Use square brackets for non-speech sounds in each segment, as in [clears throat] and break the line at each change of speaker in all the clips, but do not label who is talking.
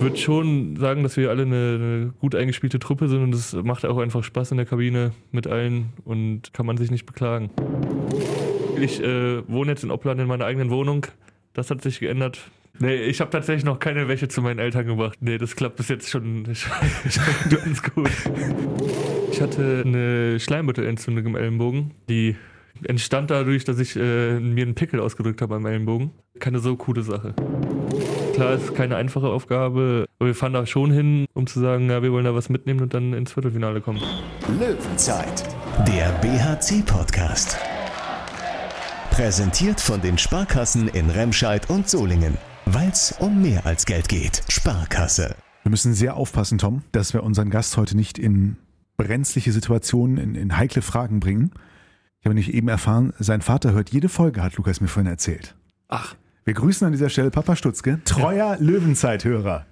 würde schon sagen, dass wir alle eine, eine, gut eingespielte Truppe sind und es macht auch einfach Spaß in der Kabine mit allen und kann man sich nicht beklagen. Ich äh, wohne jetzt in Oppland in meiner eigenen Wohnung. Das hat sich geändert. Nee, ich habe tatsächlich noch keine Wäsche zu meinen Eltern gebracht. Nee, das klappt bis jetzt schon, schon ganz [laughs] gut. Ich hatte eine Schleimbeutelentzündung im Ellenbogen, die entstand dadurch, dass ich äh, mir einen Pickel ausgedrückt habe am Ellenbogen. Keine so coole Sache. Klar, ist keine einfache Aufgabe, aber wir fahren da schon hin, um zu sagen, ja, wir wollen da was mitnehmen und dann ins Viertelfinale kommen.
Löwenzeit, der BHC-Podcast. Präsentiert von den Sparkassen in Remscheid und Solingen. Weil es um mehr als Geld geht. Sparkasse.
Wir müssen sehr aufpassen, Tom, dass wir unseren Gast heute nicht in brenzliche Situationen, in, in heikle Fragen bringen. Ich habe nicht eben erfahren, sein Vater hört jede Folge, hat Lukas mir vorhin erzählt.
Ach.
Wir grüßen an dieser Stelle Papa Stutzke, treuer ja. Löwenzeit-Hörer.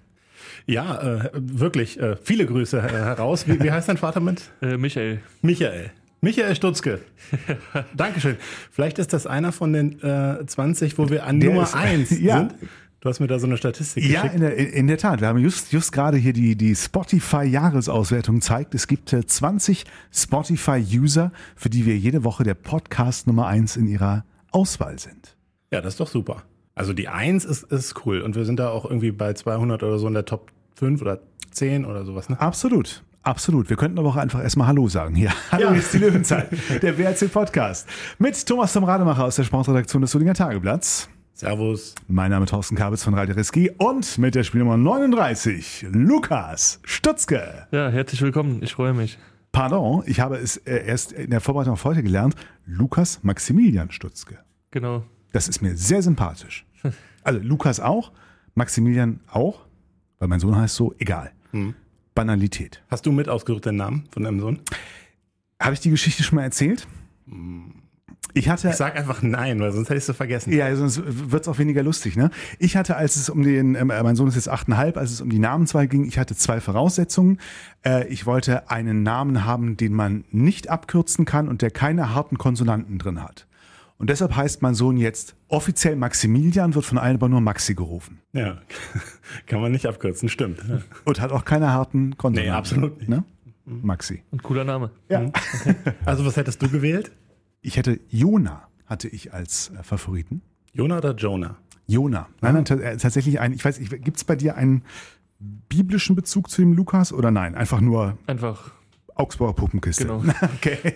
Ja, äh, wirklich. Äh, viele Grüße äh, heraus. Wie, wie, heißt dein Vater mit?
Äh, Michael.
Michael. Michael Stutzke. [laughs] Dankeschön. Vielleicht ist das einer von den äh, 20, wo wir an Der Nummer ist, 1 [laughs] ja. sind. Du hast mir da so eine Statistik
ja, geschickt. Ja, in, in der, Tat. Wir haben just, just gerade hier die, die Spotify-Jahresauswertung zeigt. Es gibt 20 Spotify-User, für die wir jede Woche der Podcast Nummer 1 in ihrer Auswahl sind.
Ja, das ist doch super. Also die 1 ist, ist cool. Und wir sind da auch irgendwie bei 200 oder so in der Top 5 oder 10 oder sowas. Ne?
Absolut. Absolut. Wir könnten aber auch einfach erstmal Hallo sagen. Ja, [laughs] hallo, ja. ist die Löwenzeit, der WRC Podcast. Mit Thomas Tom Rademacher aus der Sportredaktion des Solinger Tageblatts.
Servus.
Mein Name ist Thorsten Kabitz von Radio Reski und mit der Spielnummer 39, Lukas Stutzke.
Ja, herzlich willkommen. Ich freue mich.
Pardon, ich habe es äh, erst in der Vorbereitung auf heute gelernt. Lukas Maximilian Stutzke.
Genau.
Das ist mir sehr sympathisch. Also Lukas auch, Maximilian auch, weil mein Sohn heißt so, egal. Hm. Banalität.
Hast du mit ausgesucht den Namen von deinem Sohn?
Habe ich die Geschichte schon mal erzählt?
Hm. Ich hatte. Ich sag einfach nein, weil sonst hättest du vergessen.
Ja, sonst wird es auch weniger lustig, ne? Ich hatte, als es um den, äh, mein Sohn ist jetzt achteinhalb, als es um die Namenswahl ging, ich hatte zwei Voraussetzungen. Äh, ich wollte einen Namen haben, den man nicht abkürzen kann und der keine harten Konsonanten drin hat. Und deshalb heißt mein Sohn jetzt offiziell Maximilian, wird von allen aber nur Maxi gerufen.
Ja, [laughs] kann man nicht abkürzen, stimmt.
Und hat auch keine harten Konsonanten.
Nee, absolut nicht. Ne?
Maxi.
Und cooler Name.
Ja. Mhm. [laughs] Also was hättest du gewählt?
Ich hätte Jona, hatte ich als äh, Favoriten.
Jona oder Jonah?
Jona. Nein, nein, äh, tatsächlich ein, ich weiß, gibt es bei dir einen biblischen Bezug zu dem Lukas oder nein? Einfach nur.
Einfach
Augsburger Puppenkiste.
Genau. [laughs]
okay.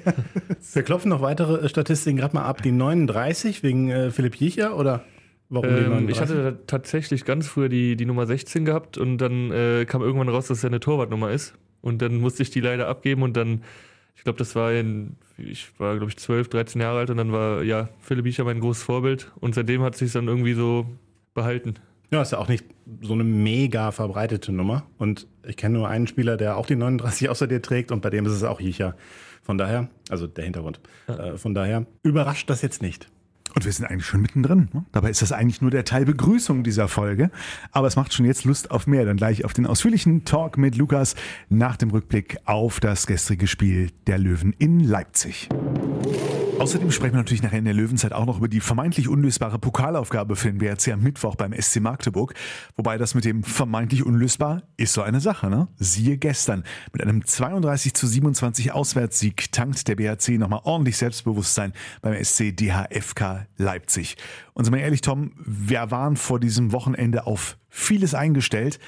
Wir klopfen noch weitere äh, Statistiken gerade mal ab. Die 39 wegen äh, Philipp Jicher oder
warum ähm, die 39? Ich hatte tatsächlich ganz früher die, die Nummer 16 gehabt und dann äh, kam irgendwann raus, dass es ja eine Torwartnummer ist. Und dann musste ich die leider abgeben und dann, ich glaube, das war in, ich war, glaube ich, 12, 13 Jahre alt und dann war ja Philipp Jicher mein großes Vorbild und seitdem hat sich dann irgendwie so behalten.
Ja, ist ja auch nicht so eine mega verbreitete Nummer. Und ich kenne nur einen Spieler, der auch die 39 außer dir trägt und bei dem ist es auch Jicha. Von daher, also der Hintergrund. Ja. Äh, von daher überrascht das jetzt nicht.
Und wir sind eigentlich schon mittendrin. Ne? Dabei ist das eigentlich nur der Teil Begrüßung dieser Folge. Aber es macht schon jetzt Lust auf mehr. Dann gleich auf den ausführlichen Talk mit Lukas nach dem Rückblick auf das gestrige Spiel der Löwen in Leipzig. Außerdem sprechen wir natürlich nachher in der Löwenzeit auch noch über die vermeintlich unlösbare Pokalaufgabe für den BRC am Mittwoch beim SC Magdeburg. Wobei das mit dem vermeintlich unlösbar ist so eine Sache, ne? Siehe gestern. Mit einem 32 zu 27 Auswärtssieg tankt der BRC nochmal ordentlich Selbstbewusstsein beim SC DHFK Leipzig. Und sind wir ehrlich, Tom, wir waren vor diesem Wochenende auf vieles eingestellt.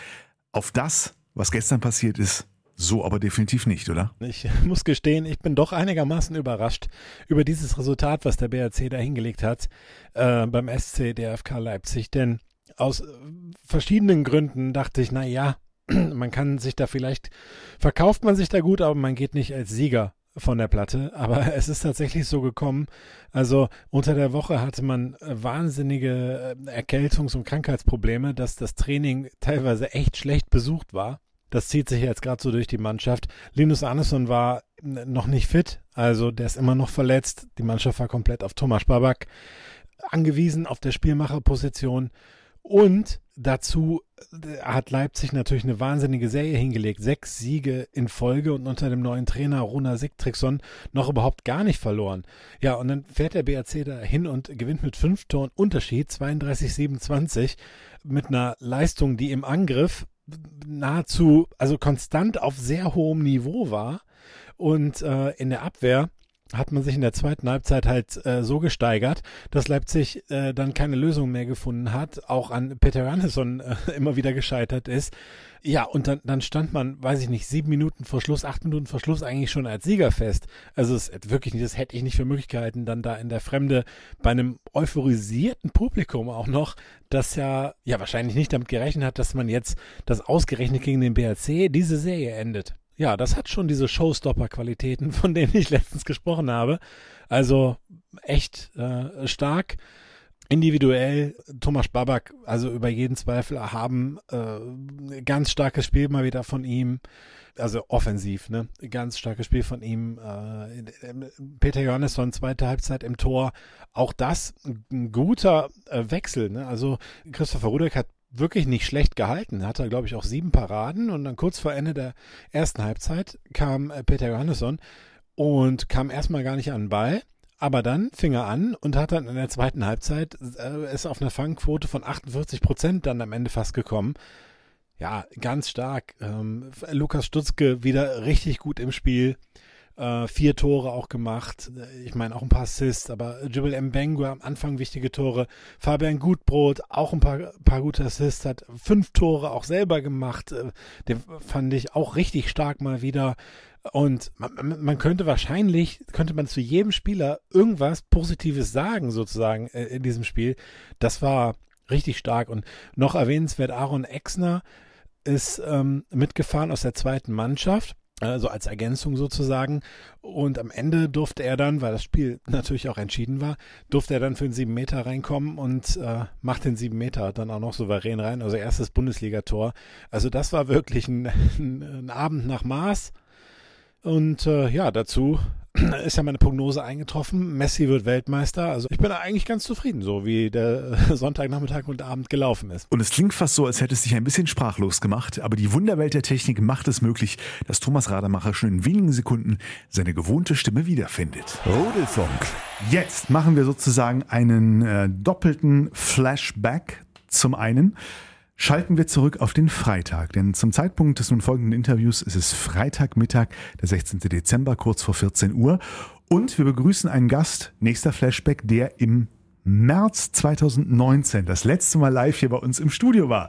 Auf das, was gestern passiert ist, so aber definitiv nicht, oder?
Ich [laughs] muss gestehen, ich bin doch einigermaßen überrascht über dieses Resultat, was der BRC da hingelegt hat äh, beim SC DFK Leipzig. Denn aus verschiedenen Gründen dachte ich, na ja, [clears throat] man kann sich da vielleicht, verkauft man sich da gut, aber man geht nicht als Sieger von der Platte, aber [laughs] es ist tatsächlich so gekommen. Also unter der Woche hatte man wahnsinnige äh, Erkältungs- und Krankheitsprobleme, dass das Training teilweise echt schlecht besucht war. Das zieht sich jetzt gerade so durch die Mannschaft. Linus Arneson war noch nicht fit, also der ist immer noch verletzt. Die Mannschaft war komplett auf Thomas Babak angewiesen, auf der Spielmacherposition. Und dazu äh, hat Leipzig natürlich eine wahnsinnige Serie hingelegt. Sechs Siege in Folge und unter dem neuen Trainer Runa Sigtriksson noch überhaupt gar nicht verloren. Ja, und dann fährt der BRC da hin und gewinnt mit fünf Toren Unterschied, 32-27, mit einer Leistung, die im Angriff nahezu, also konstant auf sehr hohem Niveau war. Und äh, in der Abwehr hat man sich in der zweiten Halbzeit halt äh, so gesteigert, dass Leipzig äh, dann keine Lösung mehr gefunden hat, auch an Peter Johannesson äh, [laughs] immer wieder gescheitert ist. Ja, und dann, dann stand man, weiß ich nicht, sieben Minuten vor Schluss, acht Minuten vor Schluss eigentlich schon als Sieger fest. Also es wirklich nicht, das hätte ich nicht für Möglichkeiten, dann da in der Fremde bei einem euphorisierten Publikum auch noch, das ja, ja wahrscheinlich nicht damit gerechnet hat, dass man jetzt das ausgerechnet gegen den BRC diese Serie endet. Ja, das hat schon diese Showstopper-Qualitäten, von denen ich letztens gesprochen habe. Also echt äh, stark. Individuell Thomas Babak, also über jeden Zweifel haben äh, ganz starkes Spiel mal wieder von ihm, also offensiv, ne, ganz starkes Spiel von ihm. Äh, Peter Johannesson zweite Halbzeit im Tor, auch das ein guter äh, Wechsel, ne? Also Christopher Rudek hat wirklich nicht schlecht gehalten. Hat er, glaube ich, auch sieben Paraden und dann kurz vor Ende der ersten Halbzeit kam äh, Peter Johannesson und kam erstmal gar nicht an den Ball. Aber dann fing er an und hat dann in der zweiten Halbzeit äh, ist auf eine Fangquote von 48 Prozent dann am Ende fast gekommen. Ja, ganz stark. Ähm, Lukas Stutzke wieder richtig gut im Spiel. Äh, vier Tore auch gemacht. Ich meine auch ein paar Assists, aber Jibril Mbengu am Anfang wichtige Tore. Fabian Gutbrot auch ein paar, paar gute Assists, hat fünf Tore auch selber gemacht. Äh, den fand ich auch richtig stark mal wieder. Und man, man, könnte wahrscheinlich, könnte man zu jedem Spieler irgendwas Positives sagen, sozusagen, äh, in diesem Spiel. Das war richtig stark. Und noch erwähnenswert, Aaron Exner ist ähm, mitgefahren aus der zweiten Mannschaft also als Ergänzung sozusagen. Und am Ende durfte er dann, weil das Spiel natürlich auch entschieden war, durfte er dann für den sieben Meter reinkommen und äh, macht den sieben Meter dann auch noch souverän rein. Also erstes Bundesligator. Also das war wirklich ein, ein, [laughs] ein Abend nach Maß. Und äh, ja, dazu [clears throat] ist ja meine Prognose eingetroffen. Messi wird Weltmeister. Also ich bin eigentlich ganz zufrieden, so wie der [laughs] Sonntagnachmittag und Abend gelaufen ist.
Und es klingt fast so, als hätte es dich ein bisschen sprachlos gemacht. Aber die Wunderwelt der Technik macht es möglich, dass Thomas Rademacher schon in wenigen Sekunden seine gewohnte Stimme wiederfindet.
Rudelfunk.
Jetzt machen wir sozusagen einen äh, doppelten Flashback. Zum einen Schalten wir zurück auf den Freitag, denn zum Zeitpunkt des nun folgenden Interviews ist es Freitagmittag, der 16. Dezember, kurz vor 14 Uhr. Und wir begrüßen einen Gast, nächster Flashback, der im März 2019 das letzte Mal live hier bei uns im Studio war.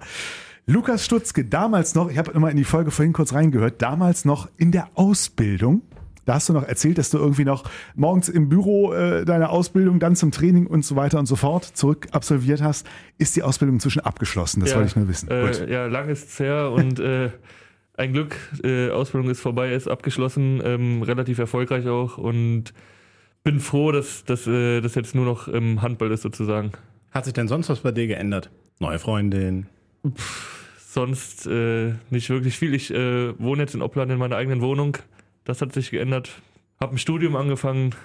Lukas Stutzke, damals noch, ich habe immer in die Folge vorhin kurz reingehört, damals noch in der Ausbildung da hast du noch erzählt, dass du irgendwie noch morgens im Büro äh, deine Ausbildung, dann zum Training und so weiter und so fort zurück absolviert hast. Ist die Ausbildung inzwischen abgeschlossen? Das
ja,
wollte ich nur wissen.
Äh, ja, lang ist es her und äh, ein Glück, äh, Ausbildung ist vorbei, ist abgeschlossen, ähm, relativ erfolgreich auch und bin froh, dass, dass äh, das jetzt nur noch im Handball ist sozusagen.
Hat sich denn sonst was bei dir geändert? Neue Freundin?
Pff, sonst äh, nicht wirklich viel. Ich äh, wohne jetzt in Oppland in meiner eigenen Wohnung. Das hat sich geändert. Habe ein Studium angefangen.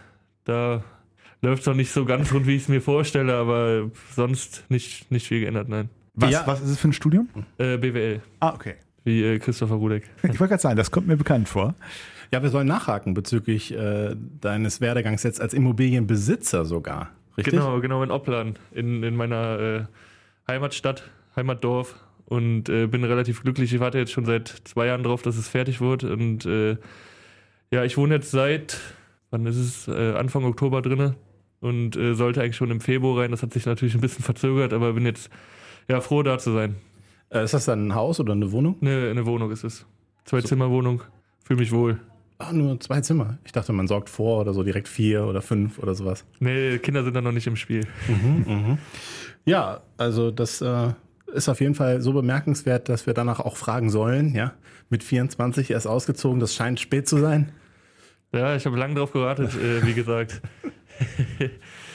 Da läuft es noch nicht so ganz rund, wie ich es mir vorstelle, aber sonst nicht, nicht viel geändert, nein.
Was, ja. was ist es für ein Studium?
Äh, BWL.
Ah, okay.
Wie äh, Christopher Rudek. [laughs]
Ich wollte gerade sagen, das kommt mir bekannt vor.
Ja, wir sollen nachhaken bezüglich äh, deines Werdegangs jetzt als Immobilienbesitzer sogar. Richtig?
Genau, genau, in Oppland, in, in meiner äh, Heimatstadt, Heimatdorf und äh, bin relativ glücklich. Ich warte jetzt schon seit zwei Jahren drauf, dass es fertig wird und äh, ja, ich wohne jetzt seit, wann ist es, äh, Anfang Oktober drinne und äh, sollte eigentlich schon im Februar rein. Das hat sich natürlich ein bisschen verzögert, aber bin jetzt ja froh, da zu sein.
Äh, ist das dann ein Haus oder eine Wohnung?
Ne, eine Wohnung ist es. Zwei-Zimmer-Wohnung. Fühle mich wohl.
Ah, nur zwei Zimmer. Ich dachte, man sorgt vor oder so direkt vier oder fünf oder sowas.
Nee, Kinder sind da noch nicht im Spiel.
Mhm, mh. Ja, also das äh, ist auf jeden Fall so bemerkenswert, dass wir danach auch fragen sollen. Ja, mit 24 erst ausgezogen. Das scheint spät zu sein.
Ja, ich habe lange darauf gewartet, äh, wie gesagt. [laughs]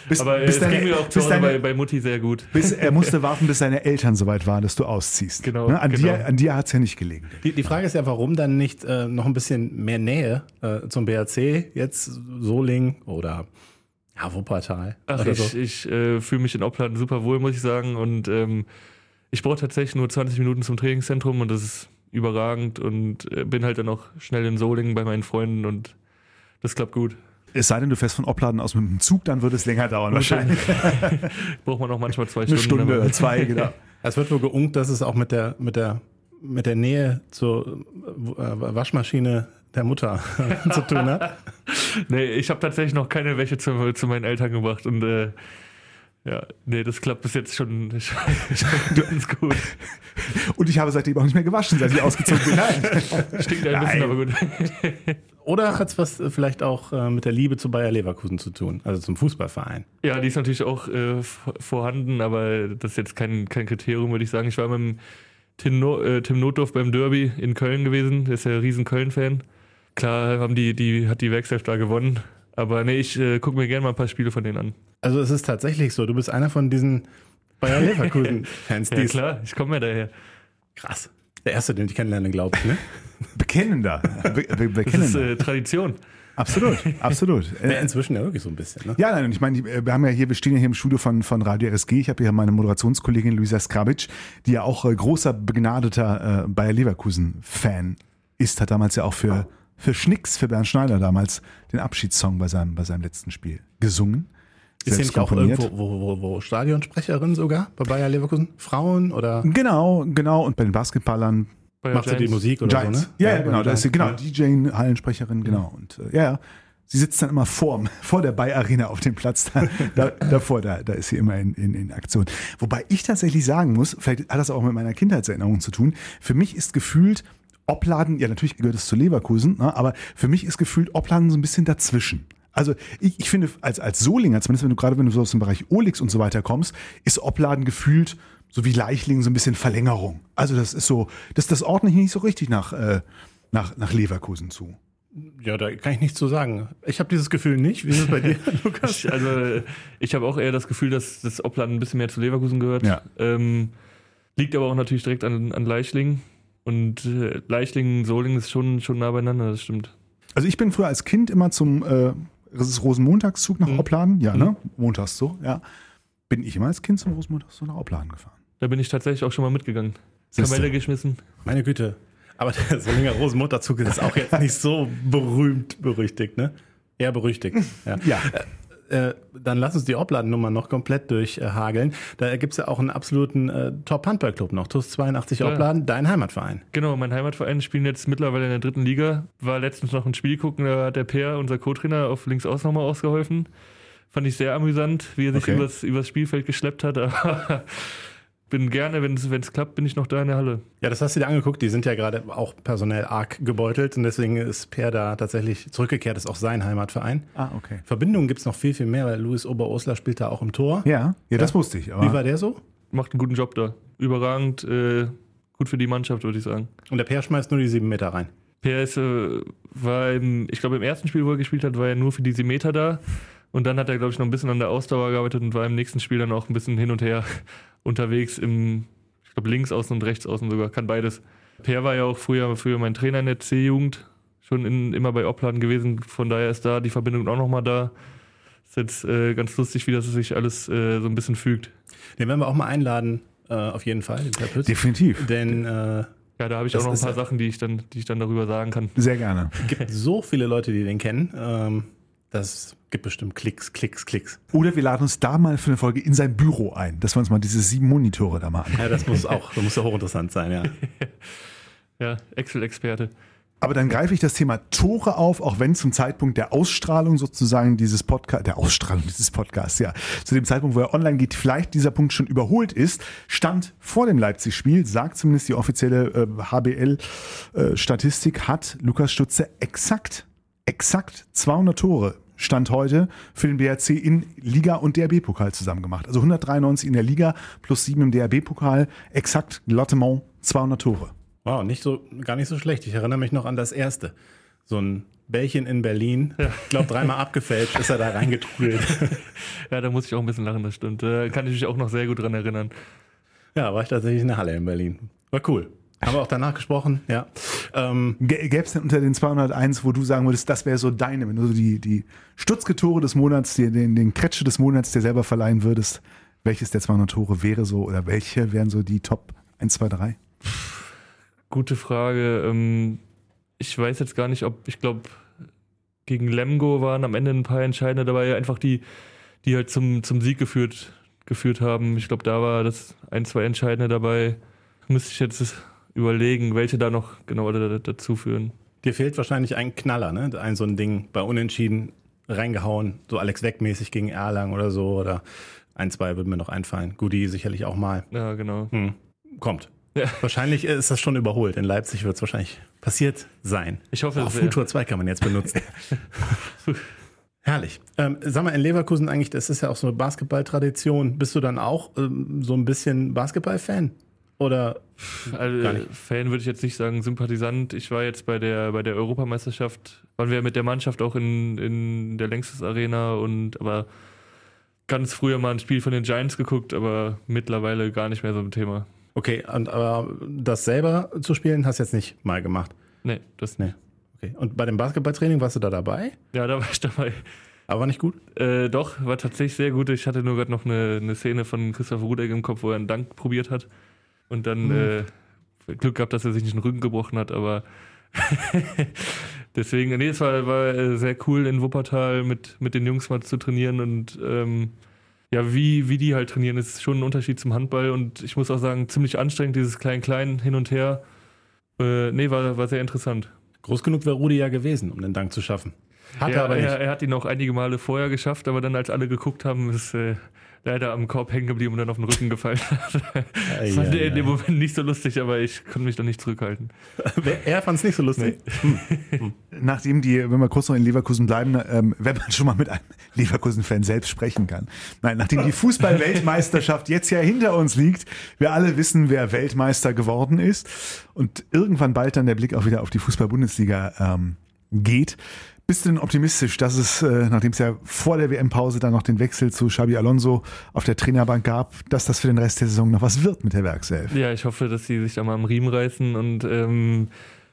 Bis,
Aber
bis
es
deine,
ging mir auch zu Hause bei, bei Mutti sehr gut.
Bis, er musste [laughs] warten, bis seine Eltern soweit waren, dass du ausziehst.
Genau,
Ne? An,
genau.
dir, an dir hat es ja nicht gelegen.
Die, die Frage ist ja, warum dann nicht äh, noch ein bisschen mehr Nähe äh, zum BRC, jetzt Soling oder ja, Wuppertal.
Ach,
oder
ich,
so.
ich äh, fühle mich in Oppland super wohl, muss ich sagen. Und ähm, ich brauche tatsächlich nur 20 Minuten zum Trainingszentrum und das ist überragend. Und äh, bin halt dann auch schnell in Solingen bei meinen Freunden und das klappt gut.
Es sei denn, du fährst von Opladen aus mit dem Zug, dann würde es länger dauern wahrscheinlich. [laughs]
Braucht man auch manchmal zwei
Eine
Stunden.
Stunde
aber-
oder zwei, genau.
Es wird wohl geunkt, dass es auch mit der, mit der mit der Nähe zur äh, Waschmaschine der Mutter [laughs] zu tun hat?
Nee, ich habe tatsächlich noch keine Wäsche zu, zu meinen Eltern gebracht und äh, ja, nee, das klappt bis jetzt schon, [laughs] schon ganz gut. [laughs]
Und ich habe seitdem auch nicht mehr gewaschen, seit ich ausgezogen bin. Nein.
Stinkt ein bisschen, aber gut.
Oder hat es was äh, vielleicht auch äh, mit der Liebe zu Bayer Leverkusen zu tun, also zum Fußballverein?
Ja, die ist natürlich auch äh, vorhanden, aber das ist jetzt kein, kein Kriterium, würde ich sagen. Ich war mit dem Tim, no äh, Tim Notdorf beim Derby in Köln gewesen, der ist ja ein riesen Köln-Fan. Klar haben die, die, hat die Werkself da gewonnen, aber nee, ich äh, gucke mir gerne mal ein paar Spiele von denen an.
Also es ist tatsächlich so, du bist einer von diesen Bayer Leverkusen-Fans, [laughs]
Ja klar, ich komme ja daher.
krass. Der erste, den ich kennenlerne, glaube ich, ne? [laughs]
Bekennender. Be be
Das ist
bekennender.
äh, Tradition.
absolut, absolut. [laughs]
Ja, inzwischen ja wirklich so ein bisschen, ne?
Ja, nein, und ich meine, äh, wir haben ja hier, wir stehen ja hier im Studio von, von Radio RSG. Ich habe hier meine Moderationskollegin Luisa Skrabic, die ja auch äh, großer, begnadeter äh, Bayer Leverkusen-Fan ist, hat damals ja auch für, für Schnicks, für Bernd Schneider damals den Abschiedssong bei seinem, bei seinem letzten Spiel gesungen.
Ist
selbst
nicht auch irgendwo wo, wo, wo Stadionsprecherin sogar bei Bayer Leverkusen? Frauen oder
Genau, genau. Und bei den Basketballern
Bei
macht sie die. Musik oder
Giants.
so, ne?
Ja, ja, genau. Da ist sie, genau,
Ja.
DJ, Hallensprecherin, genau. Und äh, ja, ja. Sie sitzt dann immer vor, vor der Bay Arena auf dem Platz da, da, davor, da, da ist sie immer in, in, in Aktion. Wobei ich tatsächlich sagen muss, vielleicht hat das auch mit meiner Kindheitserinnerung zu tun, für mich ist gefühlt Opladen, ja natürlich gehört es zu Leverkusen, ne, aber für mich ist gefühlt Opladen so ein bisschen dazwischen. Also ich, ich finde, als, als Solinger, zumindest wenn du gerade, wenn du so aus dem Bereich Olix und so weiter kommst, ist Opladen gefühlt so wie Leichlingen so ein bisschen Verlängerung. Also das ist so, das, das ordne ich nicht so richtig nach, äh, nach, nach Leverkusen zu.
Ja, da kann ich nichts zu sagen. Ich habe dieses Gefühl nicht. Wie ist es bei dir, [laughs] Lukas?
Ich, also ich habe auch eher das Gefühl, dass das Oppland ein bisschen mehr zu Leverkusen gehört.
Ja.
Ähm, liegt aber auch natürlich direkt an, an Leichlingen. Und äh, Leichlingen, Solingen ist schon, schon nah beieinander, das stimmt.
Also ich bin früher als Kind immer zum äh, das ist Rosenmontagszug nach
Mhm.
Opladen, ja, ne? Montags so, ja. Bin ich immer als Kind zum Rosenmontagszug nach Opladen gefahren.
Da bin ich tatsächlich auch schon mal mitgegangen.
Siehste.
Kamelle geschmissen.
Meine Güte. Aber der Solinger Rosenmutterzug ist auch jetzt nicht so berühmt berüchtigt, ne? Eher berüchtigt. Ja.
Ja.
Äh, dann lass uns die Obladennummer noch komplett durchhageln. Da gibt's ja auch einen absoluten äh, Top-Handball-Club noch. TUS 82
Klar.
Obladen, dein Heimatverein.
Genau, mein Heimatverein spielen jetzt mittlerweile in der dritten Liga. War letztens noch ein Spiel gucken, da hat der Peer, unser Co-Trainer, auf links aus nochmal ausgeholfen. Fand ich sehr amüsant, wie er sich
Okay.
übers, übers Spielfeld geschleppt hat. [laughs] Aber bin gerne, wenn es klappt, bin ich noch da in der Halle.
Ja, das hast du dir angeguckt. Die sind ja gerade auch personell arg gebeutelt und deswegen ist Per da tatsächlich zurückgekehrt, ist auch sein Heimatverein.
Ah, okay.
Verbindungen gibt's noch viel, viel mehr, weil Luis Oberosler spielt da auch im Tor.
Ja, ja, das wusste ich.
Wie war der so?
Macht einen guten Job da. Überragend, äh, gut für die Mannschaft, würde ich sagen.
Und der Per schmeißt nur die sieben Meter rein.
PS äh, war im, ich glaube im ersten Spiel, wo er gespielt hat, war er nur für diese Meter da. Und dann hat er, glaube ich, noch ein bisschen an der Ausdauer gearbeitet und war im nächsten Spiel dann auch ein bisschen hin und her [laughs] unterwegs im, ich glaube, links außen und rechts außen sogar, kann beides. Per war ja auch früher, früher mein Trainer in der C-Jugend, schon in, immer bei Opladen gewesen, von daher ist da die Verbindung auch nochmal da. Ist jetzt äh, ganz lustig, wie das sich alles äh, so ein bisschen fügt.
Den werden wir auch mal einladen, äh, auf jeden Fall, den Per Pütz.
definitiv.
Denn äh,
Ja, da habe ich
Das
auch noch ein paar
ja-
Sachen, die ich, dann, die ich dann darüber sagen kann.
Sehr gerne.
gibt so viele Leute, die den kennen. Ähm, das gibt bestimmt Klicks, Klicks, Klicks.
Oder wir laden uns da mal für eine Folge in sein Büro ein, dass wir uns mal diese sieben Monitore da mal anschauen.
Ja, das muss auch, das muss ja hochinteressant sein, ja. [laughs]
Ja, Excel-Experte.
Aber dann greife ich das Thema Tore auf, auch wenn zum Zeitpunkt der Ausstrahlung sozusagen dieses Podcast, der Ausstrahlung dieses Podcasts, ja, zu dem Zeitpunkt, wo er online geht, vielleicht dieser Punkt schon überholt ist, stand vor dem Leipzig-Spiel, sagt zumindest die offizielle äh, HBL-Statistik, hat Lukas Stutze exakt, exakt 200 Tore Stand heute für den BRC in Liga und DRB-Pokal zusammen gemacht. Also 193 in der Liga plus 7 im DRB-Pokal, exakt Lottement 200 Tore.
Wow, nicht so, gar nicht so schlecht. Ich erinnere mich noch an das erste. So ein Bällchen in Berlin. Ich glaube, dreimal abgefälscht ist er da reingetrudelt. [laughs]
Ja, da muss ich auch ein bisschen lachen, das stimmt. Da kann ich mich auch noch sehr gut dran erinnern.
Ja, war ich tatsächlich in der Halle in Berlin. War cool. Haben wir auch danach gesprochen, ja. Ähm,
Gäbe es denn unter den 201, wo du sagen würdest, das wäre so deine, wenn du so die, die Stutzke-Tore des Monats, die, den, den Kretsche des Monats dir selber verleihen würdest, welches der 200 Tore wäre so oder welche wären so die Top 1, 2, 3?
Gute Frage. Ähm, ich weiß jetzt gar nicht, ob, ich glaube, gegen Lemgo waren am Ende ein paar Entscheidende dabei, einfach die, die halt zum, zum Sieg geführt, geführt haben. Ich glaube, da war das ein, zwei Entscheidende dabei. Müsste ich jetzt überlegen, welche da noch genau dazu führen.
Dir fehlt wahrscheinlich ein Knaller, ne? Ein so ein Ding bei Unentschieden reingehauen, so Alex Weck-mäßig gegen Erlang oder so oder ein, zwei würde mir noch einfallen. Gudi sicherlich auch mal.
Ja, genau.
Hm. Kommt. Ja. Wahrscheinlich ist das schon überholt. In Leipzig wird es wahrscheinlich passiert sein.
Ich hoffe,
oh, Futur 2 kann man jetzt benutzen. [laughs] Herrlich. Ähm, sag mal, in Leverkusen eigentlich, das ist ja auch so eine Basketballtradition. Bist du dann auch ähm, so ein bisschen Basketball-Fan? Oder
also, Fan würde ich jetzt nicht sagen, Sympathisant. Ich war jetzt bei der, bei der Europameisterschaft, waren wir mit der Mannschaft auch in, in der Längstes Arena und aber ganz früher mal ein Spiel von den Giants geguckt, aber mittlerweile gar nicht mehr so ein Thema.
Okay, und aber das selber zu spielen, hast du jetzt nicht mal gemacht?
Nee, das nee.
Okay. Und bei dem Basketballtraining warst du da dabei?
Ja, da war ich dabei.
Aber war nicht gut?
Äh, doch, war tatsächlich sehr gut. Ich hatte nur gerade noch eine, eine Szene von Christoph Rudek im Kopf, wo er einen Dank probiert hat. Und dann mhm. äh, Glück gehabt, dass er sich nicht den Rücken gebrochen hat, aber [laughs] deswegen, nee, es war, war äh, sehr cool in Wuppertal mit, mit den Jungs mal zu trainieren und ähm, ja, wie, wie die halt trainieren, ist schon ein Unterschied zum Handball und ich muss auch sagen, ziemlich anstrengend, dieses Klein-Klein hin und her. Äh, nee, war, war sehr interessant.
Groß genug wäre Rudi ja gewesen, um den Dank zu schaffen.
Hat ja, er aber nicht. Er, er, hat ihn auch einige Male vorher geschafft, aber dann, als alle geguckt haben, ist äh, leider am Korb hängen geblieben und dann auf den Rücken gefallen. [laughs] das fand er in dem Moment nicht so lustig, aber ich konnte mich da nicht zurückhalten. [laughs]
er fand es nicht so lustig.
Nee. [laughs] Nachdem die, wenn wir kurz noch in Leverkusen bleiben, ähm, wenn man schon mal mit einem Leverkusen-Fan selbst sprechen kann. Nein, nachdem die Fußball-Weltmeisterschaft jetzt ja hinter uns liegt, wir alle wissen, wer Weltmeister geworden ist und irgendwann bald dann der Blick auch wieder auf die Fußball-Bundesliga ähm, geht, bist du denn optimistisch, dass es, äh, nachdem es ja vor der WM-Pause dann noch den Wechsel zu Xabi Alonso auf der Trainerbank gab, dass das für den Rest der Saison noch was wird mit der Werkself?
Ja, ich hoffe, dass sie sich da mal am Riemen reißen und ähm,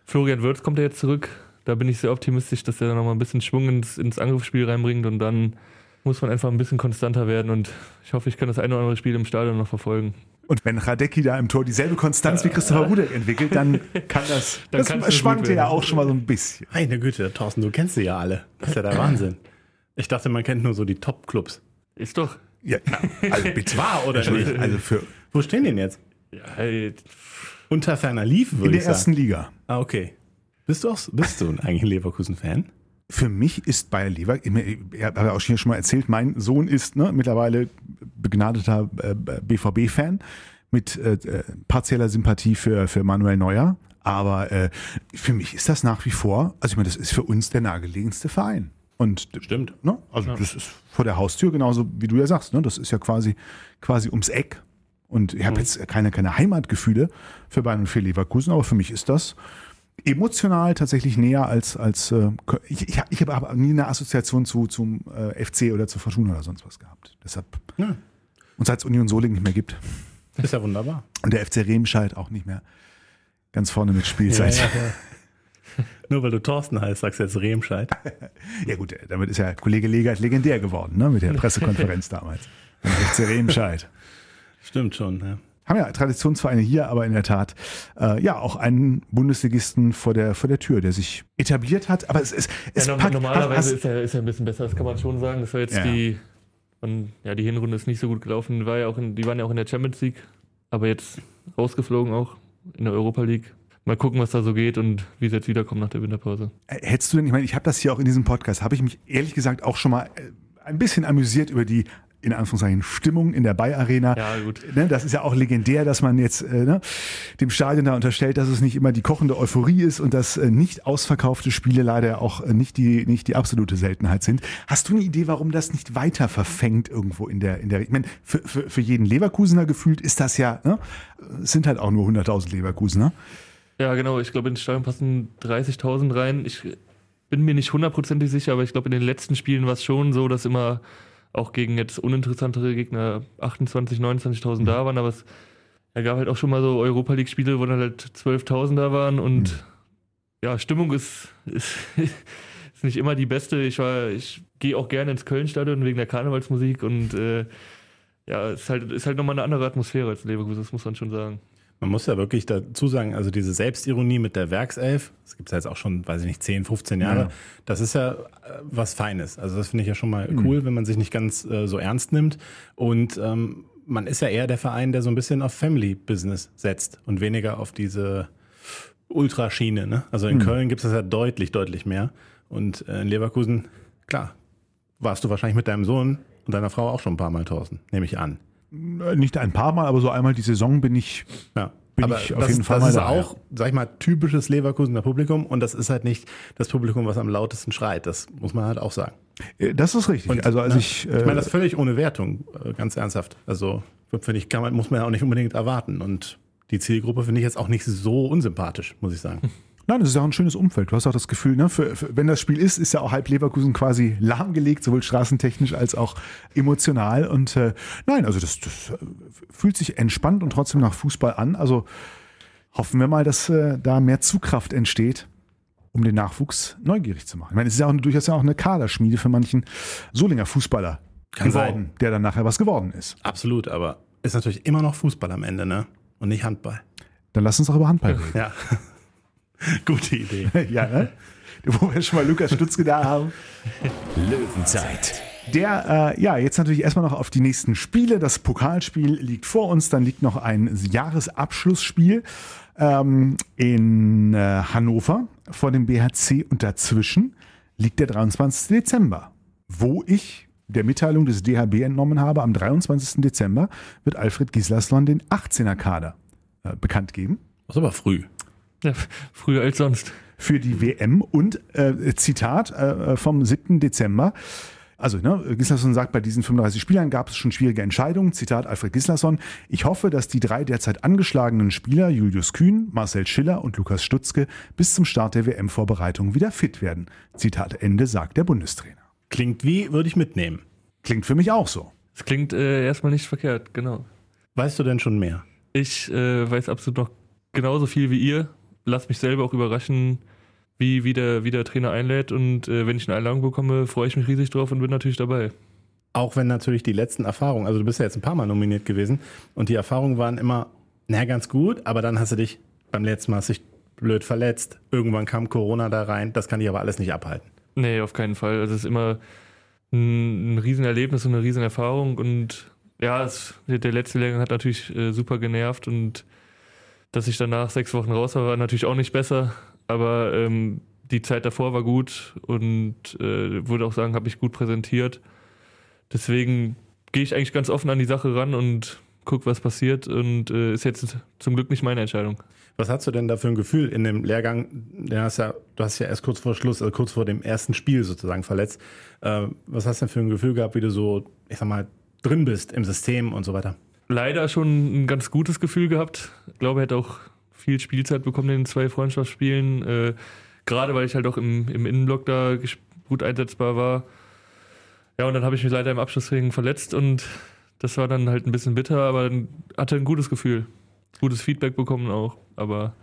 Florian Wirtz kommt ja jetzt zurück. Da bin ich sehr optimistisch, dass er da noch mal ein bisschen Schwung ins, ins Angriffsspiel reinbringt und dann muss man einfach ein bisschen konstanter werden und ich hoffe, ich kann das eine oder andere Spiel im Stadion noch verfolgen.
Und wenn Radecki da im Tor dieselbe Konstanz wie Christopher Rudek entwickelt, dann [laughs] kann das, dann das schwankte ja auch schon mal so ein bisschen.
Meine Güte, Thorsten, du kennst sie ja alle. Das ist ja der [clears throat] Wahnsinn. Ich dachte, man kennt nur so die Top-Clubs.
Ist doch.
Ja, also [laughs] bitte.
War oder nicht?
Also für
Wo stehen die denn jetzt?
Ja, hey.
Unter ferner Liefen, würde
ich sagen. In der ersten Liga.
Ah, okay. Bist du auch, bist du eigentlich ein Leverkusen-Fan?
Für mich ist Bayer Lever, ich habe auch hier schon mal erzählt, mein Sohn ist ne, mittlerweile begnadeter äh, BVB-Fan mit äh, äh, partieller Sympathie für, für Manuel Neuer. Aber äh, für mich ist das nach wie vor, also ich meine, das ist für uns der nahegelegenste Verein. Und
stimmt.
Ne? Also ja. das ist vor der Haustür, genauso wie du ja sagst. Ne? Das ist ja quasi, quasi ums Eck. Und ich habe mhm. jetzt keine, keine Heimatgefühle für Bayern und für Leverkusen, aber für mich ist das emotional tatsächlich näher als, als äh, ich, ich, ich habe aber nie eine Assoziation zu, zum äh, FC oder zur Fortuna oder sonst was gehabt. Deshalb. Ja. Und seit es Union Soling nicht mehr gibt.
Ist ja wunderbar.
Und der FC Remscheid auch nicht mehr ganz vorne mit Spielzeit. Ja, ja,
ja. Nur weil du Thorsten heißt, sagst du jetzt Remscheid.
ja gut, damit ist ja Kollege Legert legendär geworden, ne, mit der Pressekonferenz [laughs] damals. Der FC Remscheid.
Stimmt schon, ja
haben ja Traditionsvereine hier, aber in der Tat äh, ja auch einen Bundesligisten vor der vor der Tür, der sich etabliert hat. Aber es ist es
ja, packt, normalerweise hast, ist, er, ist er ein bisschen besser, das kann man schon sagen. Das war jetzt ja. die und ja die Hinrunde ist nicht so gut gelaufen. War ja auch in, die waren ja auch in der Champions League, aber jetzt rausgeflogen auch in der Europa League. Mal gucken, was da so geht und wie sie jetzt wiederkommen nach der Winterpause.
Äh, hättest du denn, ich meine, ich habe das hier auch in diesem Podcast, habe ich mich ehrlich gesagt auch schon mal äh, ein bisschen amüsiert über die in Anführungszeichen Stimmung in der Bay Arena.
Ja, gut.
Ne, das ist ja auch legendär, dass man jetzt äh, ne, dem Stadion da unterstellt, dass es nicht immer die kochende Euphorie ist und dass äh, nicht ausverkaufte Spiele leider auch äh, nicht die nicht die absolute Seltenheit sind. Hast du eine Idee, warum das nicht weiter verfängt irgendwo in der in der? Ich meine, für, für, für jeden Leverkusener gefühlt ist das ja, ne, es sind halt auch nur 100.000 Leverkusener.
Ja, genau. Ich glaube, ins Stadion passen 30.000 rein. Ich bin mir nicht hundertprozentig sicher, aber ich glaube, in den letzten Spielen war es schon so, dass immer auch gegen jetzt uninteressantere Gegner 28, 29.000 da waren, aber es er gab halt auch schon mal so Europa League-Spiele, wo dann halt 12.000 da waren und mhm. ja, Stimmung ist, [laughs] ist, ist, nicht immer die beste. Ich war, ich gehe auch gerne ins Köln-Stadion wegen der Karnevalsmusik und äh, ja, es ist halt, ist halt nochmal eine andere Atmosphäre als Leverkusen, das muss man schon sagen.
Man muss ja wirklich dazu sagen, also diese Selbstironie mit der Werkself, das gibt es ja jetzt auch schon, weiß ich nicht, 10, 15 Jahre, ja. das ist ja äh, was Feines. Also das finde ich ja schon mal mhm. cool, wenn man sich nicht ganz äh, so ernst nimmt. Und ähm, man ist ja eher der Verein, der so ein bisschen auf Family Business setzt und weniger auf diese Ultraschiene. Ne? Also in Köln gibt es das ja deutlich, deutlich mehr. Und äh, in Leverkusen, klar, warst du wahrscheinlich mit deinem Sohn und deiner Frau auch schon ein paar Mal, Thorsten, nehme ich an.
Äh, Nicht ein paar Mal, aber so einmal die Saison bin ich.
Ja.
Bin
aber
ich auf
das,
jeden Fall
das
mal
ist
da,
auch, sag ich mal, typisches Leverkusener Publikum und das ist halt nicht das Publikum, was am lautesten schreit. Das muss man halt auch sagen.
Äh, Das ist richtig.
Und,
also als
ne,
ich,
ich meine,
äh,
das völlig ohne Wertung, äh, ganz ernsthaft. Also, finde ich, kann man, muss man ja auch nicht unbedingt erwarten. Und die Zielgruppe finde ich jetzt auch nicht so unsympathisch, muss ich sagen. [laughs]
Nein, das ist ja auch ein schönes Umfeld. Du hast auch das Gefühl, ne, für, für, wenn das Spiel ist, ist ja auch halb Leverkusen quasi lahmgelegt, sowohl straßentechnisch als auch emotional. Und äh, nein, also das, das äh, fühlt sich entspannt und trotzdem nach Fußball an. Also hoffen wir mal, dass äh, da mehr Zugkraft entsteht, um den Nachwuchs neugierig zu machen. Ich meine, es ist ja auch durchaus ja auch eine Kaderschmiede für manchen Solinger Fußballer
Kann
geworden,
sein.
der dann nachher was geworden ist.
Absolut, aber ist natürlich immer noch Fußball am Ende, ne? Und nicht Handball.
Dann lass uns doch über Handball reden.
Ja. [laughs] [laughs] Gute Idee.
ja, ne? Wo wir schon mal Lukas Stutzke da haben.
Löwenzeit.
Der, äh, ja, jetzt natürlich erstmal noch auf die nächsten Spiele. Das Pokalspiel liegt vor uns, dann liegt noch ein Jahresabschlussspiel ähm, in äh, Hannover vor dem BHC und dazwischen liegt der 23. Dezember, wo ich der Mitteilung des DHB entnommen habe, am 23. Dezember wird Alfred Gislason den 18er Kader äh, bekannt geben
Das ist aber früh.
Ja, [laughs] früher als sonst.
für die WM und äh, Zitat äh, vom 7. Dezember. Also, ne, Gislason sagt, bei diesen 35 Spielern gab es schon schwierige Entscheidungen. Zitat Alfred Gislason. Ich hoffe, dass die drei derzeit angeschlagenen Spieler, Julius Kühn, Marcel Schiller und Lukas Stutzke, bis zum Start der WM-Vorbereitung wieder fit werden. Zitat Ende, sagt der Bundestrainer.
Klingt wie, würde ich mitnehmen.
Klingt für mich auch so.
Das klingt äh, erstmal nicht verkehrt, genau.
Weißt du denn schon mehr?
Ich äh, weiß absolut noch genauso viel wie ihr. Lass mich selber auch überraschen, wie, wie, der, wie der Trainer einlädt. Und äh, wenn ich eine Einladung bekomme, freue ich mich riesig drauf und bin natürlich dabei.
Auch wenn natürlich die letzten Erfahrungen, also du bist ja jetzt ein paar Mal nominiert gewesen und die Erfahrungen waren immer, na ganz gut, aber dann hast du dich beim letzten Mal hast dich blöd verletzt. Irgendwann kam Corona da rein. Das kann ich aber alles nicht abhalten.
Nee, auf keinen Fall. Also es ist immer ein, ein Riesenerlebnis und eine Riesenerfahrung. Und ja, es, der letzte Lehrgang hat natürlich äh, super genervt und dass ich danach sechs Wochen raus war, war natürlich auch nicht besser. Aber ähm, die Zeit davor war gut und äh, würde auch sagen, habe ich gut präsentiert. Deswegen gehe ich eigentlich ganz offen an die Sache ran und gucke, was passiert. Und äh, ist jetzt zum Glück nicht meine Entscheidung.
Was hast du denn da für ein Gefühl in dem Lehrgang? Den hast ja, du hast ja erst kurz vor Schluss, also kurz vor dem ersten Spiel sozusagen verletzt. Äh, was hast du denn für ein Gefühl gehabt, wie du so, ich sag mal, drin bist im System und so weiter?
Leider schon ein ganz gutes Gefühl gehabt. Ich glaube, er hätte auch viel Spielzeit bekommen in den zwei Freundschaftsspielen. Äh, gerade weil ich halt auch im, im Innenblock da gut einsetzbar war. Ja, und dann habe ich mich leider im Abschlussring verletzt und das war dann halt ein bisschen bitter, aber dann hatte ein gutes Gefühl. Gutes Feedback bekommen auch, aber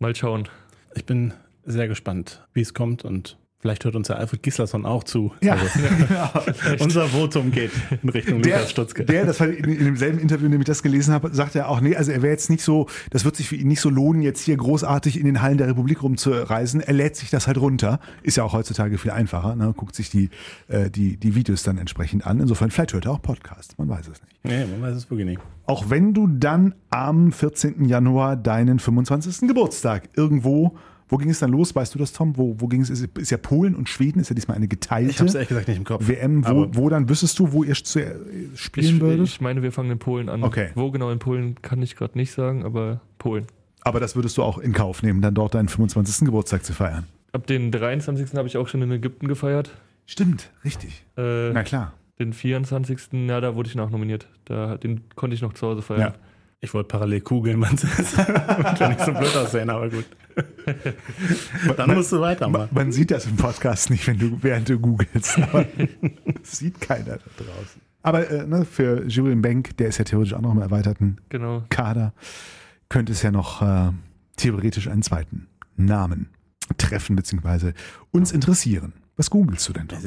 mal schauen.
Ich bin sehr gespannt, wie es kommt und vielleicht hört uns ja Alfred Gislason auch zu.
Ja,
Also, [laughs]
genau.
unser Votum geht in Richtung
Der,
Lukas Stutzke.
der, das war in, in demselben Interview, in dem ich das gelesen habe, sagt er auch, nee, also er wäre jetzt nicht so, das wird sich für ihn nicht so lohnen, jetzt hier großartig in den Hallen der Republik rumzureisen. Er lädt sich das halt runter. Ist ja auch heutzutage viel einfacher, ne? guckt sich die, äh, die, die Videos dann entsprechend an. Insofern, vielleicht hört er auch Podcasts, man weiß es nicht.
nee, man weiß es wirklich nicht.
Auch wenn du dann am 14. Januar deinen 25. Geburtstag irgendwo, wo ging es dann los? Weißt du das, Tom? Wo, wo ging es? Ist, ist ja Polen und Schweden, ist ja diesmal eine geteilte
Ich habe es ehrlich gesagt nicht im Kopf.
WM. Wo,
Aber
wo dann wüsstest du, wo ihr zu, äh, spielen
Ich,
würdet?
ich meine, wir fangen in Polen an.
Okay.
Wo genau in Polen kann ich gerade nicht sagen, aber Polen.
Aber das würdest du auch in Kauf nehmen, dann dort deinen 25. Geburtstag zu feiern.
Ab den 23. habe ich auch schon in Ägypten gefeiert.
Stimmt, richtig.
Äh,
Na klar.
Den 24. Ja, da wurde ich nachnominiert. Da, den konnte ich noch zu Hause feiern.
Ja.
ich wollte parallel kugeln, man [laughs] wird nicht so blöd aussehen, aber gut. [laughs] Dann musst du weitermachen.
Man sieht das im Podcast nicht, wenn du, während du googelst. Aber [laughs] das sieht keiner da draußen. Aber äh, ne, für Julian Bank, der ist ja theoretisch auch noch im erweiterten
Genau.
Kader, könnte es ja noch äh, theoretisch einen zweiten Namen treffen, beziehungsweise uns interessieren. Was googelst du denn da?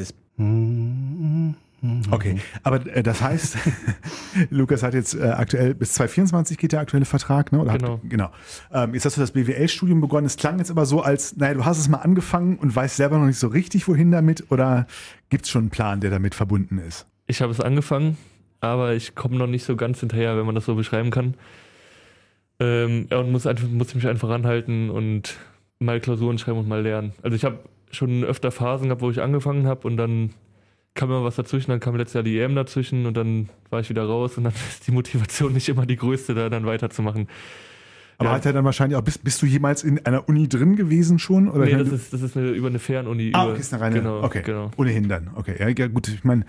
Ist
Okay, aber äh, das heißt, [laughs] Lukas hat jetzt äh, aktuell bis 2024 geht der aktuelle Vertrag, ne? Oder hat-
Genau.
genau. Ähm, jetzt hast du das BWL-Studium begonnen. Es klang jetzt aber so, als, naja, du hast es mal angefangen und weißt selber noch nicht so richtig, wohin damit, oder gibt es schon einen Plan, der damit verbunden ist?
Ich habe es angefangen, aber ich komme noch nicht so ganz hinterher, wenn man das so beschreiben kann. Ähm, ja, und muss, einfach, muss mich einfach ranhalten und mal Klausuren schreiben und mal lernen. Also ich habe schon öfter Phasen gehabt, wo ich angefangen habe und dann kam immer was dazwischen, dann kam letztes Jahr die EM dazwischen und dann war ich wieder raus und dann [laughs] ist die Motivation nicht immer die größte, da dann weiterzumachen.
Aber
Ja.
hat er dann wahrscheinlich auch, bist, bist du jemals in einer Uni drin gewesen schon? Oder
Nee, das ist, das ist eine, über eine Fernuni.
ah,
über,
okay, ist eine reine,
genau,
okay,
Genau.
ohnehin dann. Okay, ja, ja gut, ich meine,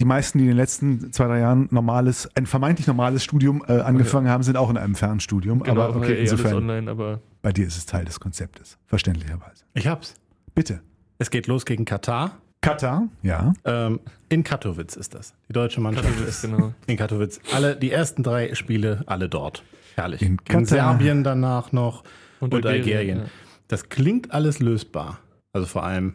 die meisten, die in den letzten zwei, drei Jahren normales, ein vermeintlich normales Studium äh, angefangen haben, sind auch in einem Fernstudium.
Genau,
aber okay,
eh alles
insofern,
online, aber
bei dir ist es Teil des Konzeptes, verständlicherweise.
Ich hab's.
Bitte.
Es geht los gegen Katar.
Katar, ja.
Ähm, in Katowice ist das. Die deutsche Mannschaft
Katowice,
ist
genau.
in Katowice. Alle, die ersten drei Spiele, alle dort. Herrlich.
In Katar.
Serbien danach noch und,
Und
Algerien.
Algerien, ja.
Das klingt alles lösbar. Also vor allem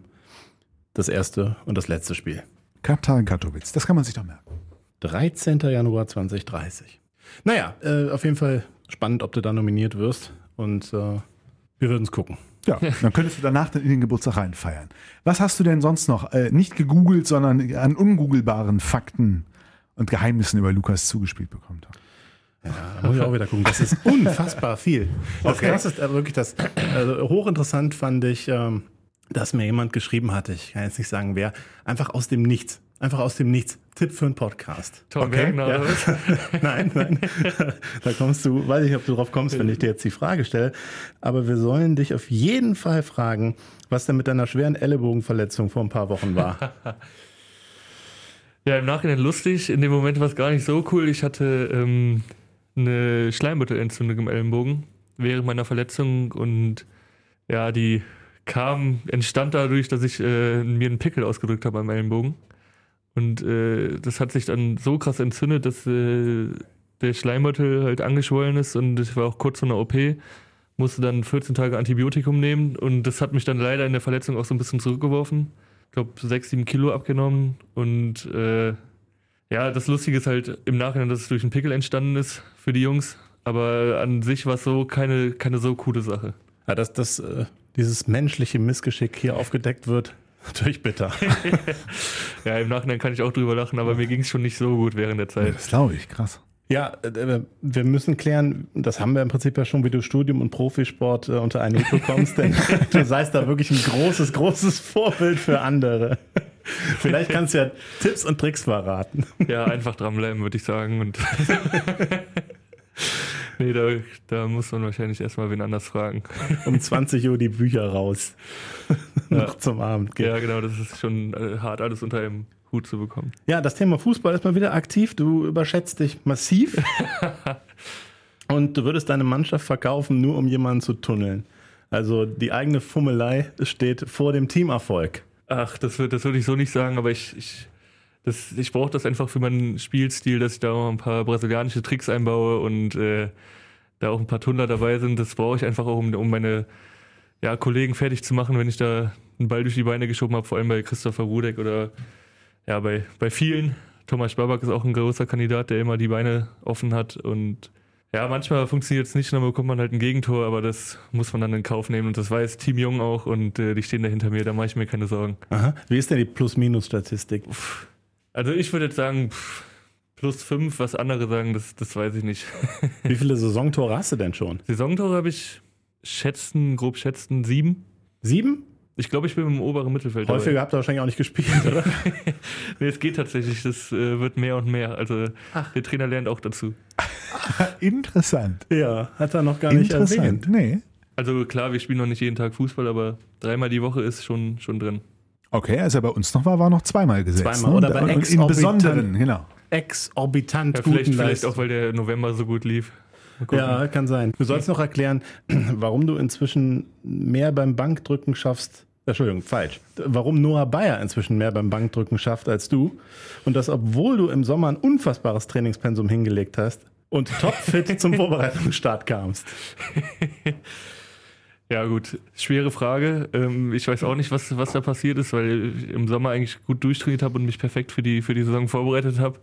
das erste und das letzte Spiel.
Katar in Katowice, das kann man sich doch merken.
13. Januar 2030. Naja, äh, auf jeden Fall spannend, ob du da nominiert wirst. Und äh, wir würden es gucken.
Ja, [laughs] dann könntest du danach dann in den Geburtstag reinfeiern. Was hast du denn sonst noch, äh, nicht gegoogelt, sondern an ungoogelbaren Fakten und Geheimnissen über Lukas zugespielt bekommen? Tom?
Ja, da muss ich auch wieder gucken. Das ist [laughs] unfassbar viel. Das Krasse ist äh, wirklich das, also hochinteressant fand ich, ähm, dass mir jemand geschrieben hatte, ich kann jetzt nicht sagen wer, einfach aus dem Nichts. Einfach aus dem Nichts. Tipp für einen Podcast.
Tom
Okay,
Bergner
ja. [laughs] nein, nein. [laughs] Da kommst du, weiß ich, ob du drauf kommst, wenn ich dir jetzt die Frage stelle. Aber wir sollen dich auf jeden Fall fragen, was denn mit deiner schweren Ellenbogenverletzung vor ein paar Wochen war. [laughs]
Ja, im Nachhinein lustig. In dem Moment war es gar nicht so cool. Ich hatte ähm, eine Schleimbeutelentzündung im Ellenbogen während meiner Verletzung und ja, die kam, entstand dadurch, dass ich äh, mir einen Pickel ausgedrückt habe am Ellenbogen. Und äh, das hat sich dann so krass entzündet, dass äh, der Schleimbeutel halt angeschwollen ist und ich war auch kurz vor einer OP, musste dann 14 Tage Antibiotikum nehmen und das hat mich dann leider in der Verletzung auch so ein bisschen zurückgeworfen. Ich glaube, 6, 7 Kilo abgenommen und äh, ja, das Lustige ist halt im Nachhinein, dass es durch einen Pickel entstanden ist für die Jungs, aber an sich war es so keine, keine so coole Sache.
Ja, dass das, äh, dieses menschliche Missgeschick hier aufgedeckt wird, [laughs] natürlich bitter. [laughs]
Ja, im Nachhinein kann ich auch drüber lachen, aber mir ging es schon nicht so gut während der Zeit.
Das glaube ich, krass.
Ja, äh, wir müssen klären, das haben wir im Prinzip ja schon, wie du Studium und Profisport äh, unter einen Hut bekommst, denn [laughs] du seist da wirklich ein großes, großes Vorbild für andere. Vielleicht kannst du ja Tipps und Tricks verraten.
Ja, einfach dranbleiben, würde ich sagen. Und nee, da, da muss man wahrscheinlich erstmal wen anders fragen.
Um 20 Uhr die Bücher raus. Noch zum Abend.
Ja, genau, das ist schon äh, hart, alles unter einem Hut zu bekommen.
Ja, das Thema Fußball ist mal wieder aktiv. Du überschätzt dich massiv. [laughs] Und du würdest deine Mannschaft verkaufen, nur um jemanden zu tunneln. Also die eigene Fummelei steht vor dem Teamerfolg.
Ach, das, das würde ich so nicht sagen, aber ich, ich, das- ich brauche das einfach für meinen Spielstil, dass ich da auch ein paar brasilianische Tricks einbaue und äh, da auch ein paar Tunnler dabei sind. Das brauche ich einfach auch, um, um meine ja, Kollegen fertig zu machen, wenn ich da einen Ball durch die Beine geschoben habe, vor allem bei Christopher Rudek oder ja, bei, bei vielen. Thomas Babak ist auch ein großer Kandidat, der immer die Beine offen hat und ja, manchmal funktioniert es nicht, dann bekommt man halt ein Gegentor, aber das muss man dann in Kauf nehmen und das weiß Team Jung auch und äh, die stehen da hinter mir, da mache ich mir keine Sorgen.
Aha. Wie ist denn die Plus-Minus-Statistik?
Also ich würde jetzt sagen, pff, plus fünf, was andere sagen, das, das weiß ich nicht. [laughs]
Wie viele Saisontore hast du denn schon?
Saisontore habe ich schätzen, grob schätzen, sieben.
Sieben?
Ich glaube, ich bin im oberen Mittelfeld. dabei.
Häufiger habt ihr wahrscheinlich auch nicht gespielt, oder? [laughs]
Nee, es geht tatsächlich, das äh, wird mehr und mehr. Also der Trainer lernt auch dazu. [laughs]
Interessant.
ja, hat er noch gar nicht
Interessant.
erwähnt.
Nee.
Also klar, wir spielen noch nicht jeden Tag Fußball, aber dreimal die Woche ist schon, schon drin.
Okay, als er bei uns noch war, war noch zweimal gesetzt.
Zweimal
ne?
oder bei
Und in
exorbitant-
besonderen, genau.
Exorbitant
Ja,
guten
vielleicht, vielleicht auch, weil der November so gut lief.
Ja, kann sein. Du sollst noch erklären, [clears throat] warum du inzwischen mehr beim Bankdrücken schaffst. Entschuldigung, falsch. Warum Noah Bayer inzwischen mehr beim Bankdrücken schafft als du. Und das, obwohl du im Sommer ein unfassbares Trainingspensum hingelegt hast und topfit [laughs] zum Vorbereitungsstart kamst.
Ja, gut. Schwere Frage. Ähm, ich weiß auch nicht, was, was da passiert ist, weil ich im Sommer eigentlich gut durchtrainiert habe und mich perfekt für die, für die Saison vorbereitet habe.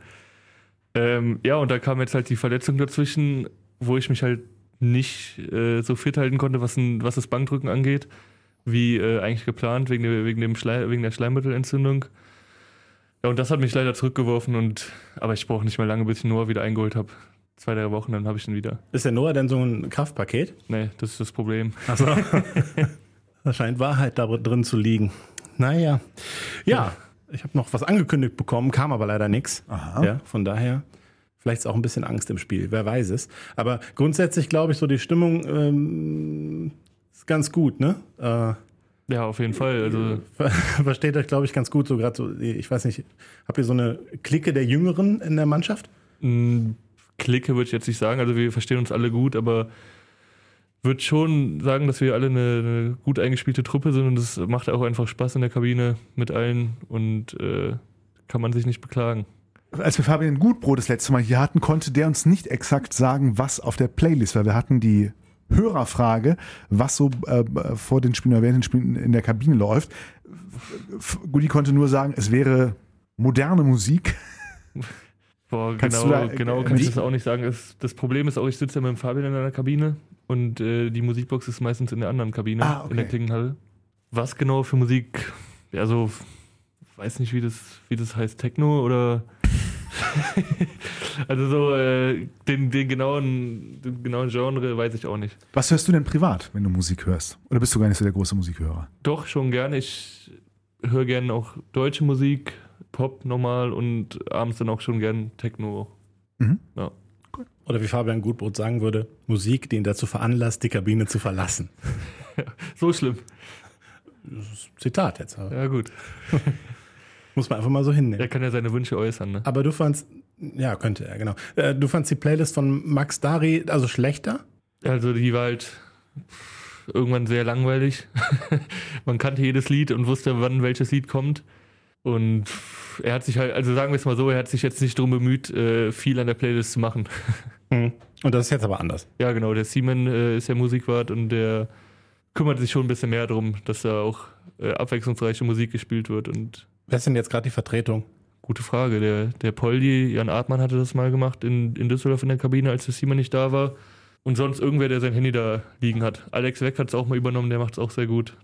Ähm, ja, und da kam jetzt halt die Verletzung dazwischen, wo ich mich halt nicht äh, so fit halten konnte, was, ein, was das Bankdrücken angeht, wie äh, eigentlich geplant, wegen der, wegen, dem Schlei wegen der Schleimbeutelentzündung. Ja, und das hat mich leider zurückgeworfen und aber ich brauche nicht mehr lange, bis ich Noah wieder eingeholt habe. Zwei, drei Wochen, dann habe ich ihn wieder.
Ist der Noah denn so ein Kraftpaket?
Nee, das ist das Problem.
Also, [laughs] da scheint Wahrheit da drin zu liegen. Naja. Ja, ich habe noch was angekündigt bekommen, kam aber leider nichts.
Aha.
Ja, von daher, vielleicht ist auch ein bisschen Angst im Spiel, wer weiß es. Aber grundsätzlich glaube ich, so die Stimmung ähm, ist ganz gut, ne? Äh,
Ja, auf jeden Fall. Also
ver- [laughs] versteht euch, glaube ich, ganz gut. So gerade so, ich weiß nicht, habt ihr so eine Clique der Jüngeren in der Mannschaft?
mh, Clique würde ich jetzt nicht sagen. Also wir verstehen uns alle gut, aber würde schon sagen, dass wir alle eine, eine gut eingespielte Truppe sind und es macht auch einfach Spaß in der Kabine mit allen und äh, kann man sich nicht beklagen.
Als wir Fabian Gutbrot das letzte Mal hier hatten, konnte der uns nicht exakt sagen, was auf der Playlist war. Wir hatten die Hörerfrage, was so äh, vor den Spielen oder während den Spielen in der Kabine läuft. Gudi konnte nur sagen, es wäre moderne Musik.
Boah,
Kannst
genau,
du da, äh,
genau kann ich das auch nicht sagen. Es, das Problem ist auch, ich sitze ja mit dem Fabian in einer Kabine und äh, die Musikbox ist meistens in der anderen Kabine,
Ah, okay.
in der Klingenhalle. Was genau für Musik? Ja, so, weiß nicht, wie das, wie das heißt, Techno oder. [laughs] also so, äh, den, den, genauen, den genauen Genre weiß ich auch nicht.
Was hörst du denn privat, wenn du Musik hörst? Oder bist du gar nicht so der große Musikhörer?
Doch, schon gerne. Ich höre gerne auch deutsche Musik, Pop normal und abends dann auch schon gern Techno.
Mhm.
Ja.
Oder wie Fabian Gutbrot sagen würde, Musik, die ihn dazu veranlasst, die Kabine zu verlassen. [laughs]
So schlimm.
Zitat jetzt.
Ja, gut. [laughs]
Muss man einfach mal so hinnehmen.
Er kann ja seine Wünsche äußern, ne?
Aber du fandst, ja, könnte er, genau. Äh, Du fandst die Playlist von Max Dari also schlechter?
Also die war halt irgendwann sehr langweilig. [laughs] Man kannte jedes Lied und wusste, wann welches Lied kommt. Und er hat sich halt, also sagen wir es mal so, er hat sich jetzt nicht darum bemüht, äh, viel an der Playlist zu machen. [laughs]
Und das ist jetzt aber anders.
Ja, genau, der Simon äh, ist ja Musikwart und der kümmert sich schon ein bisschen mehr darum, dass da auch abwechslungsreiche Musik gespielt wird. Und
Wer ist denn jetzt gerade die Vertretung?
gute Frage, der, der Poldi, Jan Artmann hatte das mal gemacht in, in Düsseldorf in der Kabine, als der Simon nicht da war. Und sonst irgendwer, der sein Handy da liegen hat. Alex Weck hat es auch mal übernommen, der macht es auch sehr gut.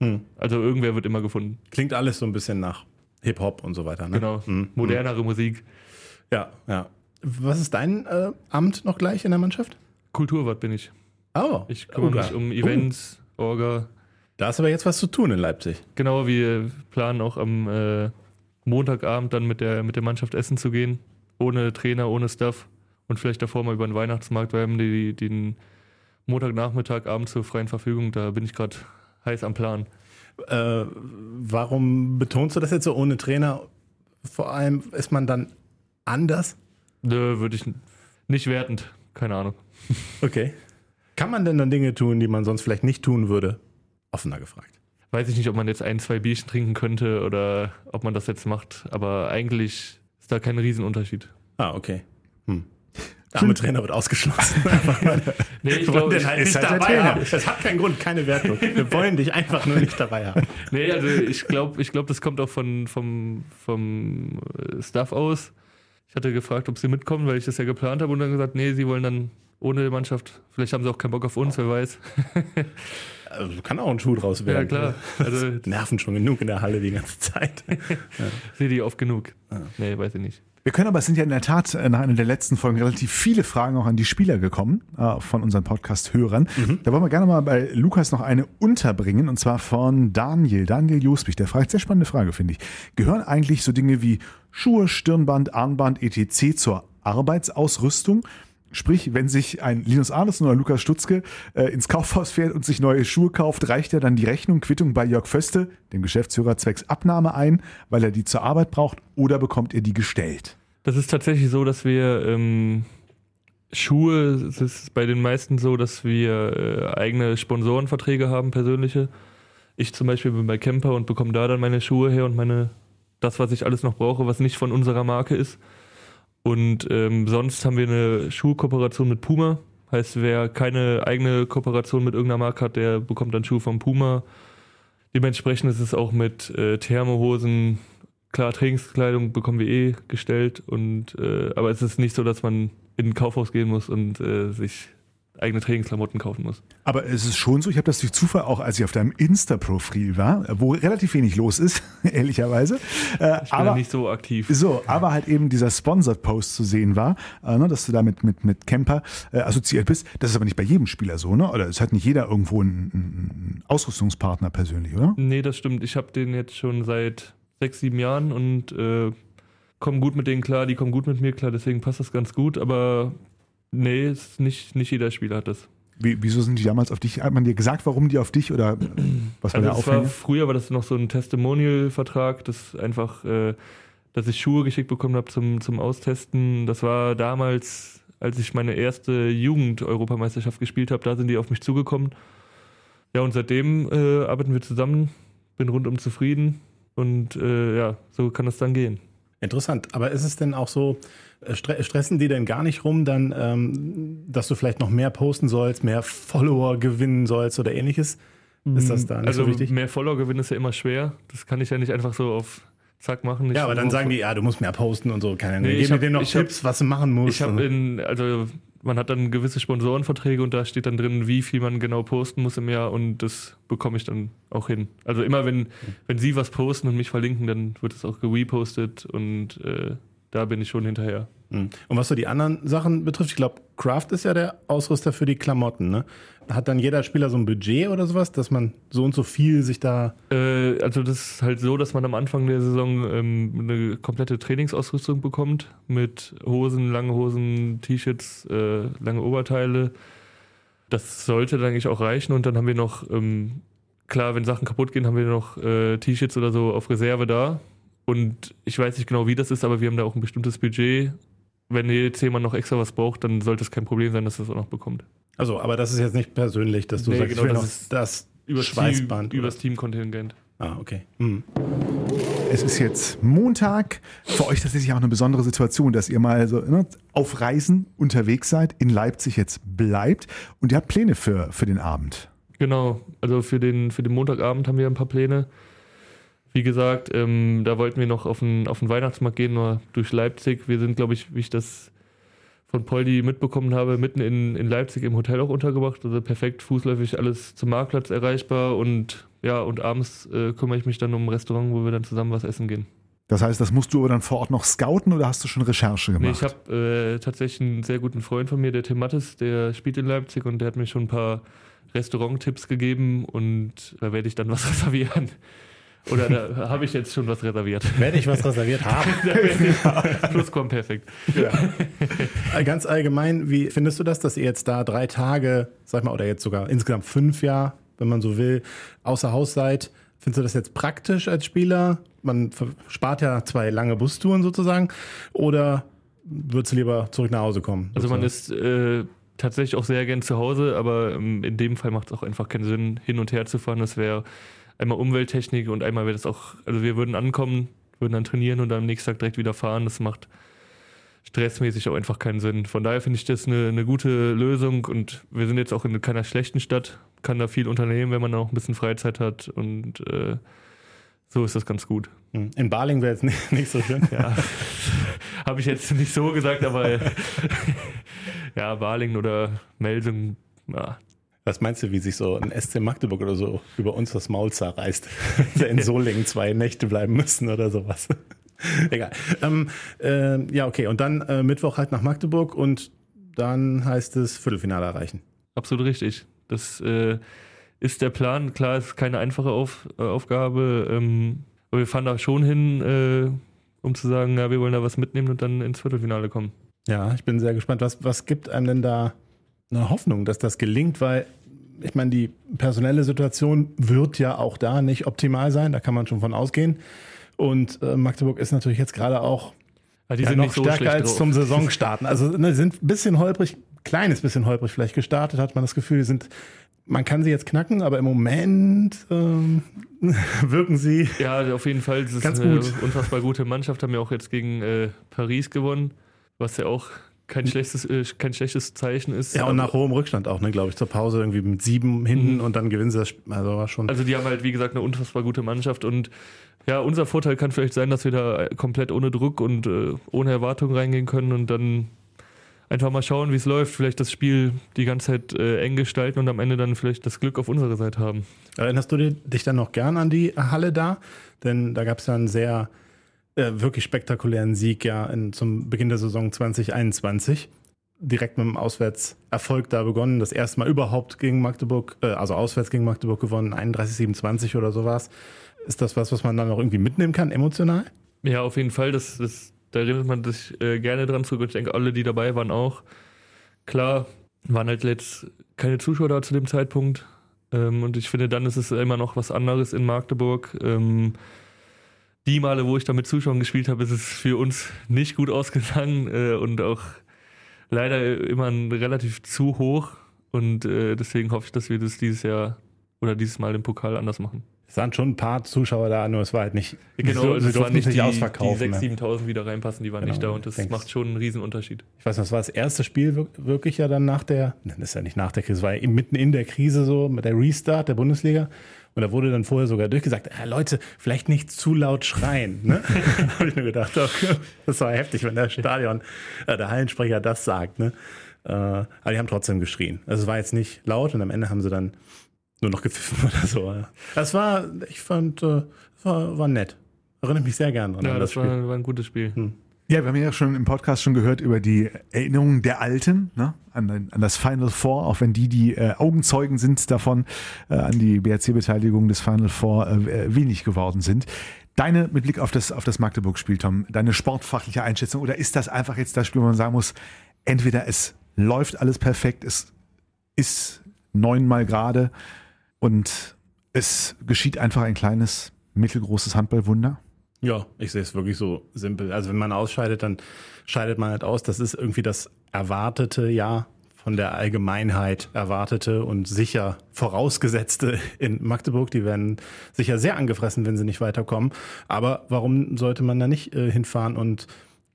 Hm.
Also irgendwer wird immer gefunden.
Klingt alles so ein bisschen nach Hip-Hop und so weiter, ne?
Genau.
Hm.
Modernere Musik.
Ja, ja. Was ist dein äh, Amt noch gleich in der Mannschaft?
Kulturwart bin ich.
Oh,
Ich kümmere
oh,
mich um. Events, Orga.
Da ist aber jetzt was zu tun in Leipzig.
Genau, wir planen auch am äh, Montagabend dann mit der, mit der Mannschaft essen zu gehen. Ohne Trainer, ohne Staff. Und vielleicht davor mal über den Weihnachtsmarkt. Wir haben die, den Montagnachmittag, Abend zur freien Verfügung. Da bin ich gerade heiß am Plan.
Äh, warum betonst du das jetzt so ohne Trainer? Vor allem ist man dann anders?
Nö, würde ich nicht wertend. Keine Ahnung.
Okay. Kann man denn dann Dinge tun, die man sonst vielleicht nicht tun würde? Offener gefragt.
Weiß ich nicht, ob man jetzt ein, zwei Bierchen trinken könnte oder ob man das jetzt macht. Aber eigentlich ist da kein Riesenunterschied.
Ah, okay. Hm. Der [laughs] arme Trainer wird ausgeschlossen. [laughs]
Nee, ich
Wir wollen
glaube,
den halt
ist
nicht
halt der
dabei
Trainer.
haben. Es hat keinen Grund, keine Wertung. [laughs] Wir wollen dich einfach nur nicht dabei haben.
Nee, also ich glaube, ich glaub, das kommt auch von, vom, vom äh, Staff aus. Ich hatte gefragt, ob sie mitkommen, weil ich das ja geplant habe und dann gesagt, nee, sie wollen dann ohne Mannschaft. Vielleicht haben sie auch keinen Bock auf uns, wer weiß.
Also, kann auch ein Schuh draus
Ja,
werden.
klar. Also
Nerven schon genug in der Halle die ganze Zeit. [laughs]
sehe die oft genug. Nee, weiß ich nicht.
Wir können aber, es sind ja in der Tat äh, nach einer der letzten Folgen relativ viele Fragen auch an die Spieler gekommen äh, von unseren Podcast-Hörern. Da wollen wir gerne mal bei Lukas noch eine unterbringen und zwar von Daniel, Daniel Josbich. Der fragt, sehr spannende Frage, finde ich. Gehören eigentlich so Dinge wie Schuhe, Stirnband, Armband, etc. zur Arbeitsausrüstung? Sprich, wenn sich ein Linus Arnesen oder Lukas Stutzke äh, ins Kaufhaus fährt und sich neue Schuhe kauft, reicht er dann die Rechnung, Quittung bei Jörg Föste, dem Geschäftsführer, zwecks Abnahme ein, weil er die zur Arbeit braucht, oder bekommt er die gestellt?
Das ist tatsächlich so, dass wir ähm, Schuhe, es ist bei den meisten so, dass wir äh, eigene Sponsorenverträge haben, persönliche. Ich zum Beispiel bin bei Camper und bekomme da dann meine Schuhe her und meine, das, was ich alles noch brauche, was nicht von unserer Marke ist. Und ähm, sonst haben wir eine Schuhkooperation mit Puma. Heißt, wer keine eigene Kooperation mit irgendeiner Marke hat, der bekommt dann Schuhe vom Puma. Dementsprechend ist es auch mit äh, Thermohosen, klar, Trainingskleidung bekommen wir eh gestellt. Und, äh, aber es ist nicht so, dass man in ein Kaufhaus gehen muss und äh, sich eigene Trainingsklamotten kaufen muss.
Aber es ist schon so, ich habe das durch Zufall auch, als ich auf deinem Insta-Profil war, wo relativ wenig los ist, [laughs] ehrlicherweise. Äh,
Ich bin
aber,
nicht so aktiv.
so, aber halt eben dieser Sponsored-Post zu sehen war, äh, ne, dass du da mit, mit, mit Camper äh, assoziiert bist. Das ist aber nicht bei jedem Spieler so, ne? Oder es hat nicht jeder irgendwo einen, einen Ausrüstungspartner persönlich, oder?
Nee, das stimmt. Ich habe den jetzt schon seit sechs, sieben Jahren und äh, komme gut mit denen klar, die kommen gut mit mir klar, deswegen passt das ganz gut, aber nee, ist nicht, nicht jeder Spieler hat das.
Wie, wieso sind die damals auf dich? Hat man dir gesagt, warum die auf dich oder was war
Also
der
das war,
Aufhänger?
früher war das noch so ein Testimonial-Vertrag, das einfach, äh, dass ich Schuhe geschickt bekommen habe zum, zum Austesten. Das war damals, als ich meine erste Jugend-Europameisterschaft gespielt habe, da sind die auf mich zugekommen. Ja, und seitdem äh, arbeiten wir zusammen, bin rundum zufrieden und äh, ja, so kann das dann gehen.
Interessant. Aber ist es denn auch so, äh, stre stressen die denn gar nicht rum, dann, ähm, dass du vielleicht noch mehr posten sollst, mehr Follower gewinnen sollst oder ähnliches? Ist das da nicht
also
so wichtig?
mehr Follower gewinnen ist ja immer schwer. Das kann ich ja nicht einfach so auf Zack machen.
Ja, aber dann sagen die, ja, du musst mehr posten und so. Keine Ahnung.
Nee, ich
Geben dir noch
ich hab-
Tipps, was du machen musst.
Ich habe in, also man hat dann gewisse Sponsorenverträge und da steht dann drin, wie viel man genau posten muss im Jahr und das bekomme ich dann auch hin. Also immer wenn, wenn sie was posten und mich verlinken, dann wird es auch gerepostet und äh, da bin ich schon hinterher.
Mhm. Und was so die anderen Sachen betrifft, ich glaube, Kraft ist ja der Ausrüster für die Klamotten. Ne? Hat dann jeder Spieler so ein Budget oder sowas, dass man so und so viel sich da.
Äh, also das ist halt so, dass man am Anfang der Saison ähm, eine komplette Trainingsausrüstung bekommt mit Hosen, lange Hosen, T-Shirts, äh, lange Oberteile. Das sollte dann eigentlich auch reichen und dann haben wir noch, ähm, klar, wenn Sachen kaputt gehen, haben wir noch äh, T-Shirts oder so auf Reserve da. Und ich weiß nicht genau, wie das ist, aber wir haben da auch ein bestimmtes Budget. Wenn jetzt jemand noch extra was braucht, dann sollte es kein Problem sein, dass er es auch noch bekommt.
Also, aber das ist jetzt nicht persönlich, dass du
Nee,
sagst,
genau,
ich will
das
noch
ist
das
Übers
Schweißband.
Team,
oder-
übers Teamkontingent.
Ah, okay. Mhm.
Es ist jetzt Montag. Für euch tatsächlich auch eine besondere Situation, dass ihr mal so ne, auf Reisen unterwegs seid, in Leipzig jetzt bleibt und ihr habt Pläne für, für den Abend.
Genau, also für den, für den Montagabend haben wir ein paar Pläne. Wie gesagt, ähm, da wollten wir noch auf den, auf den Weihnachtsmarkt gehen, nur durch Leipzig. Wir sind, glaube ich, wie ich das von Poldi mitbekommen habe, mitten in, in Leipzig im Hotel auch untergebracht. Also perfekt fußläufig alles zum Marktplatz erreichbar und ja, und abends äh, kümmere ich mich dann um ein Restaurant, wo wir dann zusammen was essen gehen.
Das heißt, das musst du aber dann vor Ort noch scouten oder hast du schon Recherche
Nee,
gemacht?
ich habe äh, tatsächlich einen sehr guten Freund von mir, der Tim Mattes, der spielt in Leipzig und der hat mir schon ein paar Restauranttipps gegeben und da werde ich dann was [laughs] reservieren. Oder da habe ich jetzt schon was reserviert. [laughs]
Werde ich was reserviert haben? [laughs]
Plusquamperfekt.
Äh, Ganz allgemein, wie findest du das, dass ihr jetzt da drei Tage, sag mal, oder jetzt sogar insgesamt fünf Jahre, wenn man so will, außer Haus seid? Findest du das jetzt praktisch als Spieler? Man spart ja zwei lange Bustouren sozusagen. Oder würdest du lieber zurück nach Hause kommen?
Also man ist äh, tatsächlich auch sehr gern zu Hause, aber ähm, in dem Fall macht es auch einfach keinen Sinn, hin und her zu fahren. Das wäre einmal Umwelttechnik und einmal wäre das auch, also wir würden ankommen, würden dann trainieren und dann am nächsten Tag direkt wieder fahren. Das macht stressmäßig auch einfach keinen Sinn. Von daher finde ich das eine, eine gute Lösung und wir sind jetzt auch in keiner schlechten Stadt, kann da viel unternehmen, wenn man auch ein bisschen Freizeit hat und äh, so ist das ganz gut.
Hm. In Baling wäre jetzt nicht, [laughs] nicht so schön.
Ja, [laughs] habe ich jetzt nicht so gesagt, aber [laughs] ja, Balingen oder Melsung, ja,
Was meinst du, wie sich so ein SC Magdeburg oder so über uns das Maul zerreißt? [laughs] Wenn wir in Solingen zwei Nächte bleiben müssen oder sowas. [laughs] Egal. Ähm, äh, ja, okay. Und dann äh, Mittwoch halt nach Magdeburg und dann heißt es Viertelfinale erreichen.
absolut richtig. Das äh, ist der Plan. Klar, ist keine einfache Auf, äh, Aufgabe, ähm, aber wir fahren da schon hin, äh, um zu sagen, ja, wir wollen da was mitnehmen und dann ins Viertelfinale kommen.
Ja, ich bin sehr gespannt. Was, was gibt einem denn da eine Hoffnung, dass das gelingt? Weil ich meine, die personelle Situation wird ja auch da nicht optimal sein. Da kann man schon von ausgehen. Und äh, Magdeburg ist natürlich jetzt gerade auch
die
ja,
sind
noch
so
stärker als
drauf.
zum [laughs] Saisonstarten. Also ne, sind ein bisschen holprig, kleines bisschen holprig vielleicht gestartet, hat man das Gefühl, sind, man kann sie jetzt knacken, aber im Moment ähm, [laughs] wirken sie.
Ja, auf jeden Fall. Das ist
Ganz
eine
gut.
unfassbar gute Mannschaft. Haben ja auch jetzt gegen äh, Paris gewonnen, was ja auch kein schlechtes, äh, kein schlechtes Zeichen ist.
Ja, und
Aber-
nach hohem Rückstand auch, ne, glaube ich, zur Pause irgendwie mit sieben hinten
Mhm.
und dann gewinnen sie das Spiel. Also war schon.
Also die haben halt, wie gesagt, eine unfassbar gute Mannschaft und ja, unser Vorteil kann vielleicht sein, dass wir da komplett ohne Druck und äh, ohne Erwartung reingehen können und dann einfach mal schauen, wie es läuft. Vielleicht das Spiel die ganze Zeit äh, eng gestalten und am Ende dann vielleicht das Glück auf unserer Seite haben.
Erinnerst du dich dann noch gern an die Halle da? Denn da gab es ja einen sehr äh, wirklich spektakulären Sieg ja in, zum Beginn der Saison 2021. Direkt mit dem Auswärtserfolg da begonnen. Das erste Mal überhaupt gegen Magdeburg, äh, also auswärts gegen Magdeburg gewonnen, 31-27 oder sowas. Ist das was, was man dann auch irgendwie mitnehmen kann, emotional?
Ja, auf jeden Fall. Das, das, da erinnert man sich äh, gerne dran zurück. Ich denke, alle, die dabei waren, auch. Klar, waren halt jetzt keine Zuschauer da zu dem Zeitpunkt. Ähm, und ich finde, dann ist es immer noch was anderes in Magdeburg. Ähm, die Male, wo ich da mit Zuschauern gespielt habe, ist es für uns nicht gut ausgegangen äh, und auch leider immer relativ zu hoch. Und äh, deswegen hoffe ich, dass wir das dieses Jahr oder dieses Mal im Pokal anders machen.
Es waren schon ein paar Zuschauer da, nur es war halt nicht.
Genau,
so,
also es waren nicht die, die
ausverkaufen.
6.000, 7.000, die da reinpassen, die waren
Genau,
nicht da und das
denkst-
macht schon einen Riesenunterschied.
Ich weiß noch, das war das erste Spiel wir- wirklich ja dann nach der, nein, das ist ja nicht nach der Krise, es war ja mitten in der Krise so, mit der Restart der Bundesliga. Und da wurde dann vorher sogar durchgesagt, äh, Leute, vielleicht nicht zu laut schreien. Ne? [laughs] [laughs] da habe ich nur gedacht, okay, das war heftig, wenn der Stadion, äh, der Hallensprecher das sagt. Ne? Äh, aber die haben trotzdem geschrien. Also es war jetzt nicht laut und am Ende haben sie dann nur noch gepfiffen [laughs] oder so. ja. Das war, ich fand, äh, war, war nett. Erinnere mich sehr gern dran
Ja,
an
das
das Spiel.
war, war ein gutes Spiel.
Ja, wir haben ja schon im Podcast schon gehört über die Erinnerungen der Alten ne? an, an das Final Four, auch wenn die die äh, Augenzeugen sind davon, äh, an die BRC-Beteiligung des Final Four äh, wenig geworden sind. Deine, mit Blick auf das, auf das Magdeburg-Spiel, Tom, deine sportfachliche Einschätzung, oder ist das einfach jetzt das Spiel, wo man sagen muss, entweder es läuft alles perfekt, es ist neunmal gerade und es geschieht einfach ein kleines, mittelgroßes Handballwunder?
Ja, ich sehe es wirklich so simpel. Also wenn man ausscheidet, dann scheidet man halt aus. Das ist irgendwie das erwartete, ja, von der Allgemeinheit erwartete und sicher vorausgesetzte in Magdeburg. Die werden sicher sehr angefressen, wenn sie nicht weiterkommen. Aber warum sollte man da nicht äh, hinfahren und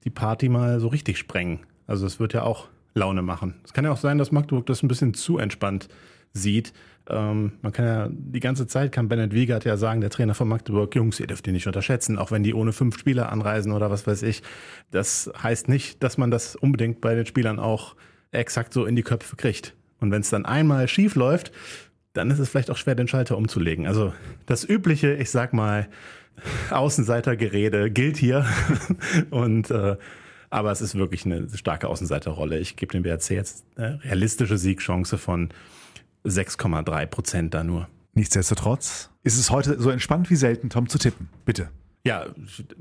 die Party mal so richtig sprengen? Also es wird ja auch Laune machen. Es kann ja auch sein, dass Magdeburg das ein bisschen zu entspannt sieht. Ähm, man kann ja die ganze Zeit kann Bennett Wiegert ja sagen, der Trainer von Magdeburg, Jungs, ihr dürft die nicht unterschätzen, auch wenn die ohne fünf Spieler anreisen oder was weiß ich. Das heißt nicht, dass man das unbedingt bei den Spielern auch exakt so in die Köpfe kriegt. Und wenn es dann einmal schief läuft, dann ist es vielleicht auch schwer, den Schalter umzulegen. Also das übliche, ich sag mal, [laughs] Außenseitergerede gilt hier. [laughs] Und äh, aber es ist wirklich eine starke Außenseiterrolle. Ich gebe dem BRC jetzt eine realistische Siegchance von 6,3 Prozent da nur.
Nichtsdestotrotz ist es heute so entspannt wie selten, Tom, zu tippen. Bitte.
Ja,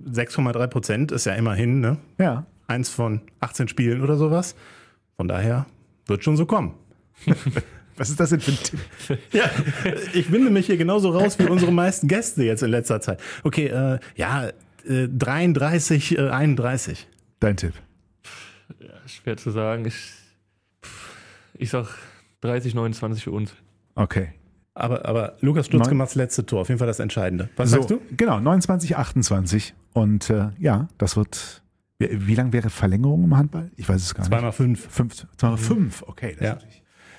6,3 Prozent ist ja immerhin ne?
Ja.
eins von 18 Spielen oder sowas. Von daher wird schon so kommen. [laughs]
Was ist das denn für ein Tipp? [laughs]
Ja, ich winde mich hier genauso raus wie unsere meisten Gäste jetzt in letzter Zeit. Okay, äh, ja, äh, 33, äh, 31.
Dein Tipp.
Schwer zu sagen. Ich, ich sag 30, 29 für uns.
Okay.
Aber, aber Lukas Stutzke
Neun-
macht das letzte Tor. Auf jeden Fall das Entscheidende. Was
so,
sagst du?
Genau, 29, 28. Und äh, ja, das wird. Wie, wie lang wäre Verlängerung im Handball? Ich weiß es gar nicht.
Zweimal fünf.
Fünf. Zweimal fünf. Okay. Das
Ja.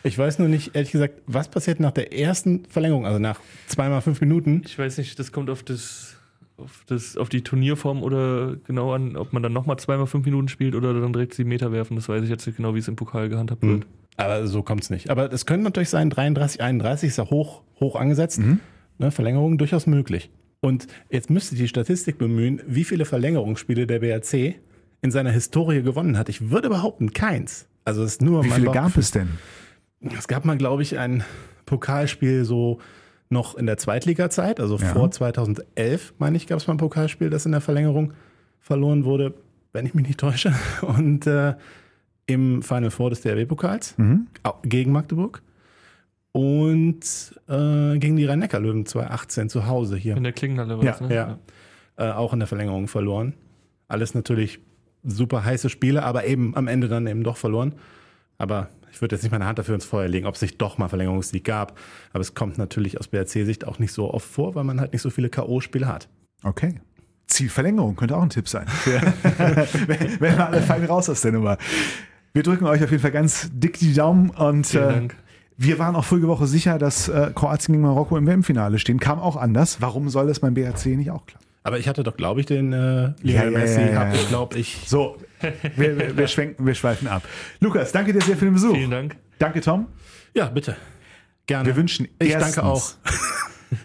Ich weiß nur nicht, ehrlich gesagt, was passiert nach der ersten Verlängerung, also nach zweimal fünf Minuten.
Ich weiß nicht, das kommt auf das, auf das, auf die Turnierform oder genau an, ob man dann nochmal zweimal fünf Minuten spielt oder dann direkt sieben Meter werfen. Das weiß ich jetzt nicht genau, wie es im Pokal gehandhabt wird.
Aber so kommt es nicht. Aber es könnte natürlich sein, 33, 31 ist ja hoch, hoch angesetzt. Ne, Verlängerung durchaus möglich. Und jetzt müsste die Statistik bemühen, wie viele Verlängerungsspiele der BRC in seiner Historie gewonnen hat. Ich würde behaupten, keins. Also es ist nur
Wie viele
Bauch-
gab es denn?
Es gab mal, glaube ich, ein Pokalspiel so noch in der Zweitliga-Zeit, also
Ja.
vor 2011, meine ich, gab es mal ein Pokalspiel, das in der Verlängerung verloren wurde, wenn ich mich nicht täusche. [laughs] Und äh, im Final Four des DRW-Pokals
Mhm.
gegen Magdeburg und äh, gegen die Rhein-Neckar-Löwen 2018 zu Hause hier.
In der Klingenhalle war
Ja,
das, ne?
Ja. Äh, auch in der Verlängerung verloren. Alles natürlich super heiße Spiele, aber eben am Ende dann eben doch verloren. Aber ich würde jetzt nicht meine Hand dafür ins Feuer legen, ob es nicht doch mal Verlängerungssieg gab. Aber es kommt natürlich aus BRC-Sicht auch nicht so oft vor, weil man halt nicht so viele K.O.-Spiele hat.
Okay. Zielverlängerung könnte auch ein Tipp sein. wenn wenn wir alle fein raus aus der Nummer. Wir drücken euch auf jeden Fall ganz dick die Daumen und äh, wir waren auch vorige Woche sicher, dass äh, Kroatien gegen Marokko im WM-Finale stehen. Kam auch anders. Warum soll das beim BRC nicht auch klappen?
Aber ich hatte doch, glaube ich, den äh,
Ja, ja,
Messi,
ja, ja, ja.
ich, glaube ich.
So, wir, wir, wir schwenken, wir schweifen ab. Lukas, danke dir sehr für den Besuch.
Vielen Dank.
Danke, Tom.
Ja, bitte. Gerne.
Wir wünschen
ich
erstens,
danke auch.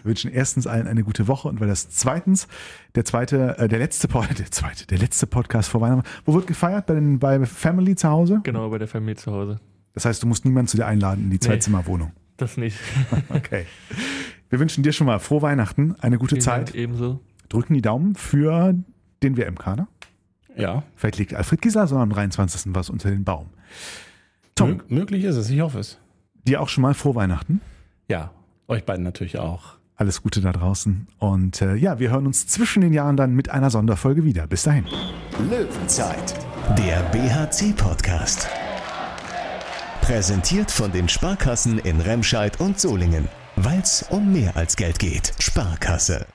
Wir wünschen erstens allen eine gute Woche und weil das zweitens der zweite, äh, der letzte, Pod- [laughs] der zweite, der letzte Podcast vor Weihnachten. Wo wird gefeiert? Bei den bei Family zu Hause?
Genau, bei der Familie zu Hause.
Das heißt, du musst niemanden zu dir einladen in die Zweizimmerwohnung. [laughs]
Das nicht. [laughs]
Okay. Wir wünschen dir schon mal frohe Weihnachten, eine gute
Vielen
Zeit.
Dank, ebenso.
Drücken die Daumen für den WM-Kader.
Ja,
Vielleicht legt Alfred Gisler so am 23. was unter den Baum. Tom,
mö- möglich ist es. Ich hoffe es.
dir auch schon mal frohe Weihnachten.
Ja, euch beiden natürlich auch.
Alles Gute da draußen. Und äh, ja, wir hören uns zwischen den Jahren dann mit einer Sonderfolge wieder. Bis dahin.
Löwenzeit, der BHC-Podcast. Präsentiert von den Sparkassen in Remscheid und Solingen. Weil es um mehr als Geld geht. Sparkasse.